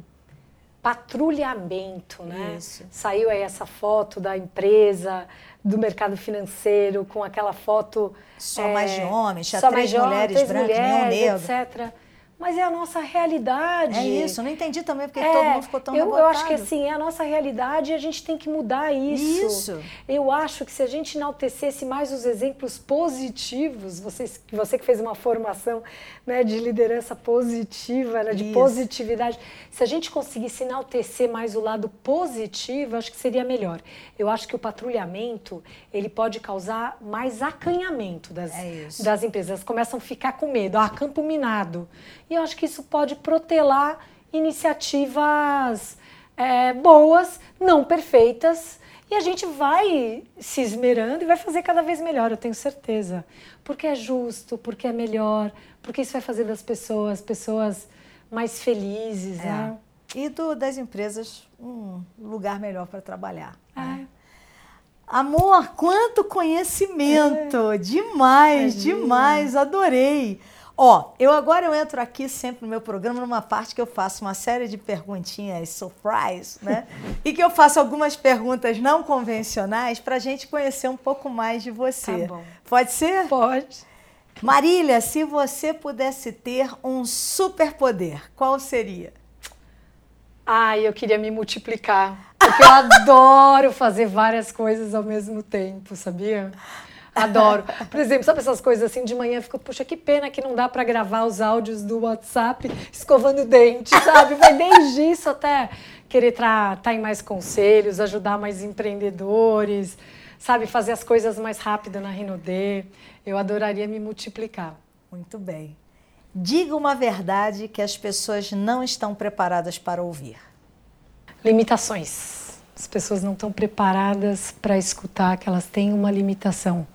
patrulhamento, né? Isso. Saiu aí essa foto da empresa, do mercado financeiro, com aquela foto Só é, mais de homens, tinha só três mais de homens, mulheres três brancas, nenhum mulheres, negro. etc. Mas é a nossa realidade. É isso, não entendi também porque É, todo mundo ficou tão eu, eu acho que revoltado. assim, é a nossa realidade e a gente tem que mudar isso. Isso. Eu acho que se a gente enaltecesse mais os exemplos positivos, vocês, você que fez uma formação né, de liderança positiva, né, de Isso. positividade, se a gente conseguisse enaltecer mais o lado positivo, acho que seria melhor. Eu acho que o patrulhamento ele pode causar mais acanhamento das, É das empresas. Elas começam a ficar com medo, ah, campo minado. E eu acho que isso pode protelar iniciativas é, boas, não perfeitas, e a gente vai se esmerando e vai fazer cada vez melhor, eu tenho certeza. Porque é justo, porque é melhor, porque isso vai fazer das pessoas pessoas mais felizes, É. né? E do, das empresas um lugar melhor para trabalhar. né? É. Amor, quanto conhecimento! Demais, Imagina. demais, adorei. Ó, eu agora eu entro aqui sempre no meu programa numa parte que eu faço uma série de perguntinhas surprise, né? e que eu faço algumas perguntas não convencionais para a gente conhecer um pouco mais de você. Tá bom. Pode ser? Pode. Marília, se você pudesse ter um superpoder, qual seria? Ai, eu queria me multiplicar. Porque eu adoro fazer várias coisas ao mesmo tempo, sabia? Adoro. Por exemplo, sabe essas coisas assim de manhã, eu fico, puxa, que pena que não dá para gravar os áudios do WhatsApp escovando o dente, sabe? Vai desde isso até querer estar tá em mais conselhos, ajudar mais empreendedores, sabe? Fazer as coisas mais rápido na Rinodê. Eu adoraria me multiplicar. Muito bem. Diga uma verdade que as pessoas não estão preparadas para ouvir. Limitações. As pessoas não estão preparadas para escutar que elas têm uma limitação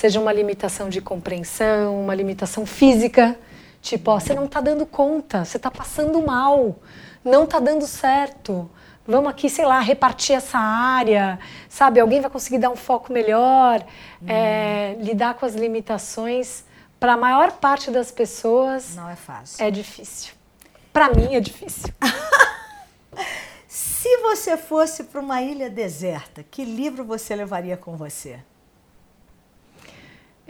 seja uma limitação de compreensão, uma limitação física, tipo, ó, você não está dando conta, você está passando mal, não está dando certo. Vamos aqui, sei lá, repartir essa área, sabe? Alguém vai conseguir dar um foco melhor, hum. é, lidar com as limitações. Para a maior parte das pessoas, não é fácil. É difícil. Para mim é difícil. Se você fosse para uma ilha deserta, que livro você levaria com você?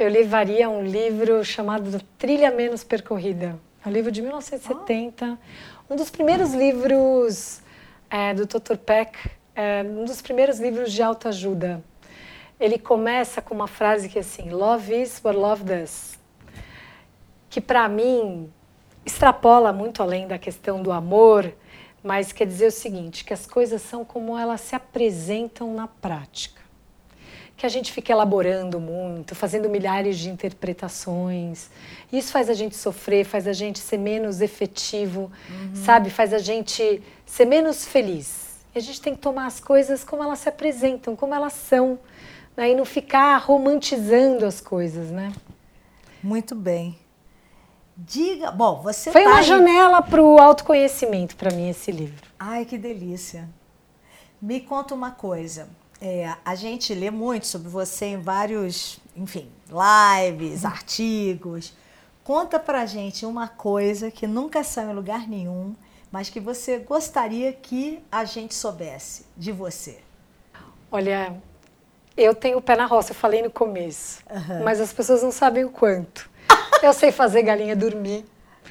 Eu levaria um livro chamado Trilha Menos Percorrida. É um livro de 1970, um dos primeiros livros é, do Dr. Peck, é, um dos primeiros livros de autoajuda. Ele começa com uma frase que é assim: Love is what love does. Que para mim extrapola muito além da questão do amor, mas quer dizer o seguinte: que as coisas são como elas se apresentam na prática que a gente fica elaborando muito, fazendo milhares de interpretações. Isso faz a gente sofrer, faz a gente ser menos efetivo, uhum. sabe? Faz a gente ser menos feliz. E a gente tem que tomar as coisas como elas se apresentam, como elas são, né? e não ficar romantizando as coisas, né? Muito bem. Diga, bom, você foi tá uma aí... janela para o autoconhecimento para mim esse livro. Ai, que delícia. Me conta uma coisa. É, a gente lê muito sobre você em vários, enfim, lives, uhum. artigos. Conta pra gente uma coisa que nunca saiu em lugar nenhum, mas que você gostaria que a gente soubesse de você. Olha, eu tenho o pé na roça, eu falei no começo, uhum. mas as pessoas não sabem o quanto. Eu sei fazer galinha dormir.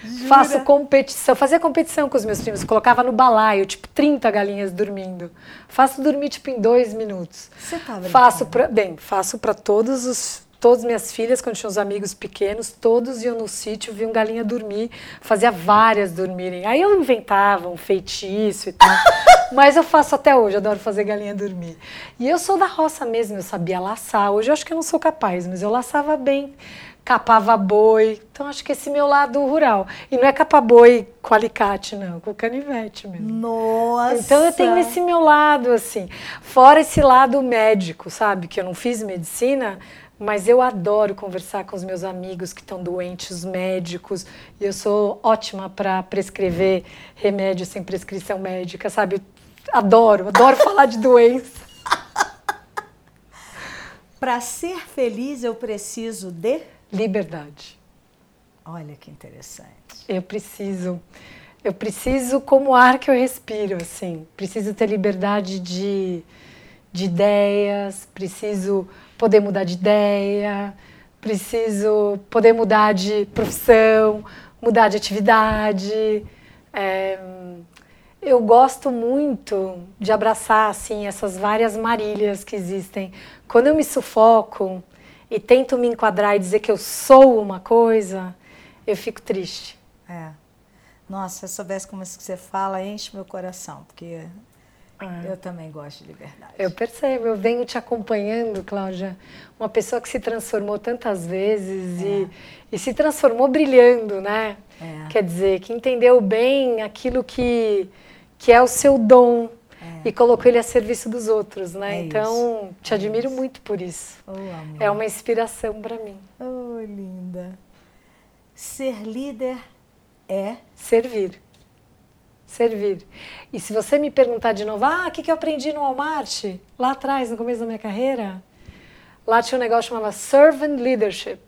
Jura? Faço competição, fazia competição com os meus primos, colocava no balaio, tipo, 30 galinhas dormindo. Faço dormir, tipo, em dois minutos. Você tá faço pra, Bem, faço para todos os todas minhas filhas, quando tinha os amigos pequenos, todos iam no sítio, viam galinha dormir, fazia várias dormirem. Aí eu inventava um feitiço e tal. Mas eu faço até hoje, adoro fazer galinha dormir. E eu sou da roça mesmo, eu sabia laçar. Hoje eu acho que eu não sou capaz, mas eu laçava bem capava boi. Então acho que esse meu lado rural. E não é capa boi com alicate, não, com canivete mesmo. Nossa! Então eu tenho esse meu lado, assim. Fora esse lado médico, sabe? Que eu não fiz medicina, mas eu adoro conversar com os meus amigos que estão doentes, os médicos. E eu sou ótima para prescrever remédio sem prescrição médica, sabe? Adoro, adoro falar de doença. Para ser feliz, eu preciso de liberdade. Olha que interessante. Eu preciso, eu preciso como ar que eu respiro, assim. Preciso ter liberdade de, de ideias, preciso poder mudar de ideia, preciso poder mudar de profissão, mudar de atividade. É, eu gosto muito de abraçar assim essas várias marílias que existem. Quando eu me sufoco, e tento me enquadrar e dizer que eu sou uma coisa, eu fico triste. É. Nossa, se eu soubesse como isso que você fala, enche meu coração, porque é. eu também gosto de liberdade. Eu percebo, eu venho te acompanhando, Cláudia, uma pessoa que se transformou tantas vezes é. e, e se transformou brilhando, né? É. Quer dizer, que entendeu bem aquilo que, que é o seu dom, e colocou ele a serviço dos outros, né? É então, isso. te admiro é muito por isso. Oh, é uma inspiração para mim. Oh, linda. Ser líder é servir. Servir. E se você me perguntar de novo, ah, o que, que eu aprendi no Walmart? Lá atrás, no começo da minha carreira, lá tinha um negócio que chamava Servant Leadership.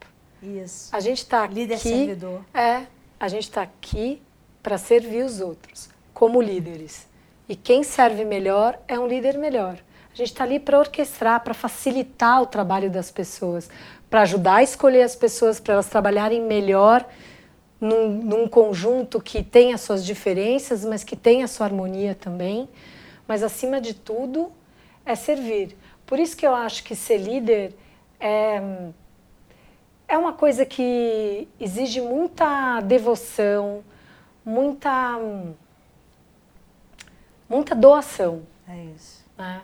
Isso. A gente está aqui. Líder servidor. É, a gente está aqui para servir os outros, como líderes. E quem serve melhor é um líder melhor. A gente está ali para orquestrar, para facilitar o trabalho das pessoas, para ajudar a escolher as pessoas para elas trabalharem melhor num, num, conjunto que tem as suas diferenças, mas que tem a sua harmonia também. Mas acima de tudo é servir. Por isso que eu acho que ser líder é, é uma coisa que exige muita devoção, muita muita doação. É isso. Né?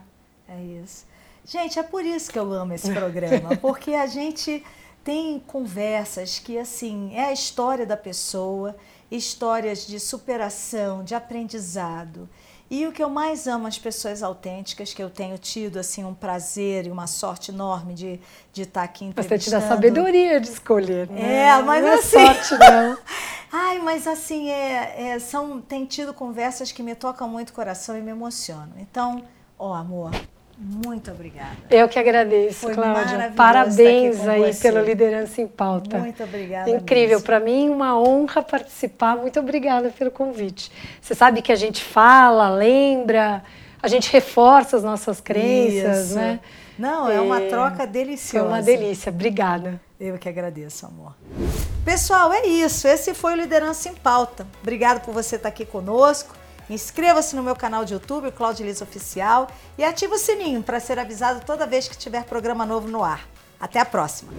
É isso. Gente, é por isso que eu amo esse programa, porque a gente tem conversas que, assim, é a história da pessoa, histórias de superação, de aprendizado. E o que eu mais amo as pessoas autênticas, que eu tenho tido assim um prazer e uma sorte enorme de, de estar aqui entrevistando. Você te dá sabedoria de escolher, né? É, mas não é assim... é sorte, não. Ai, mas assim, é, é, são, tem tido conversas que me tocam muito o coração e me emocionam. Então, ó, amor, muito obrigada. Eu que agradeço, Foi Cláudia. Parabéns aí você. pela liderança em pauta. Muito obrigada. Incrível, para mim uma honra participar. Muito obrigada pelo convite. Você sabe que a gente fala, lembra, a gente reforça as nossas crenças, Isso. né? Não, é uma troca deliciosa. É uma delícia. Obrigada. Eu que agradeço, amor. Pessoal, é isso. Esse foi o Liderança em Pauta. Obrigado por você estar aqui conosco. Inscreva-se no meu canal de YouTube, o Claudio Liz Oficial, e ative o sininho para ser avisado toda vez que tiver programa novo no ar. Até a próxima!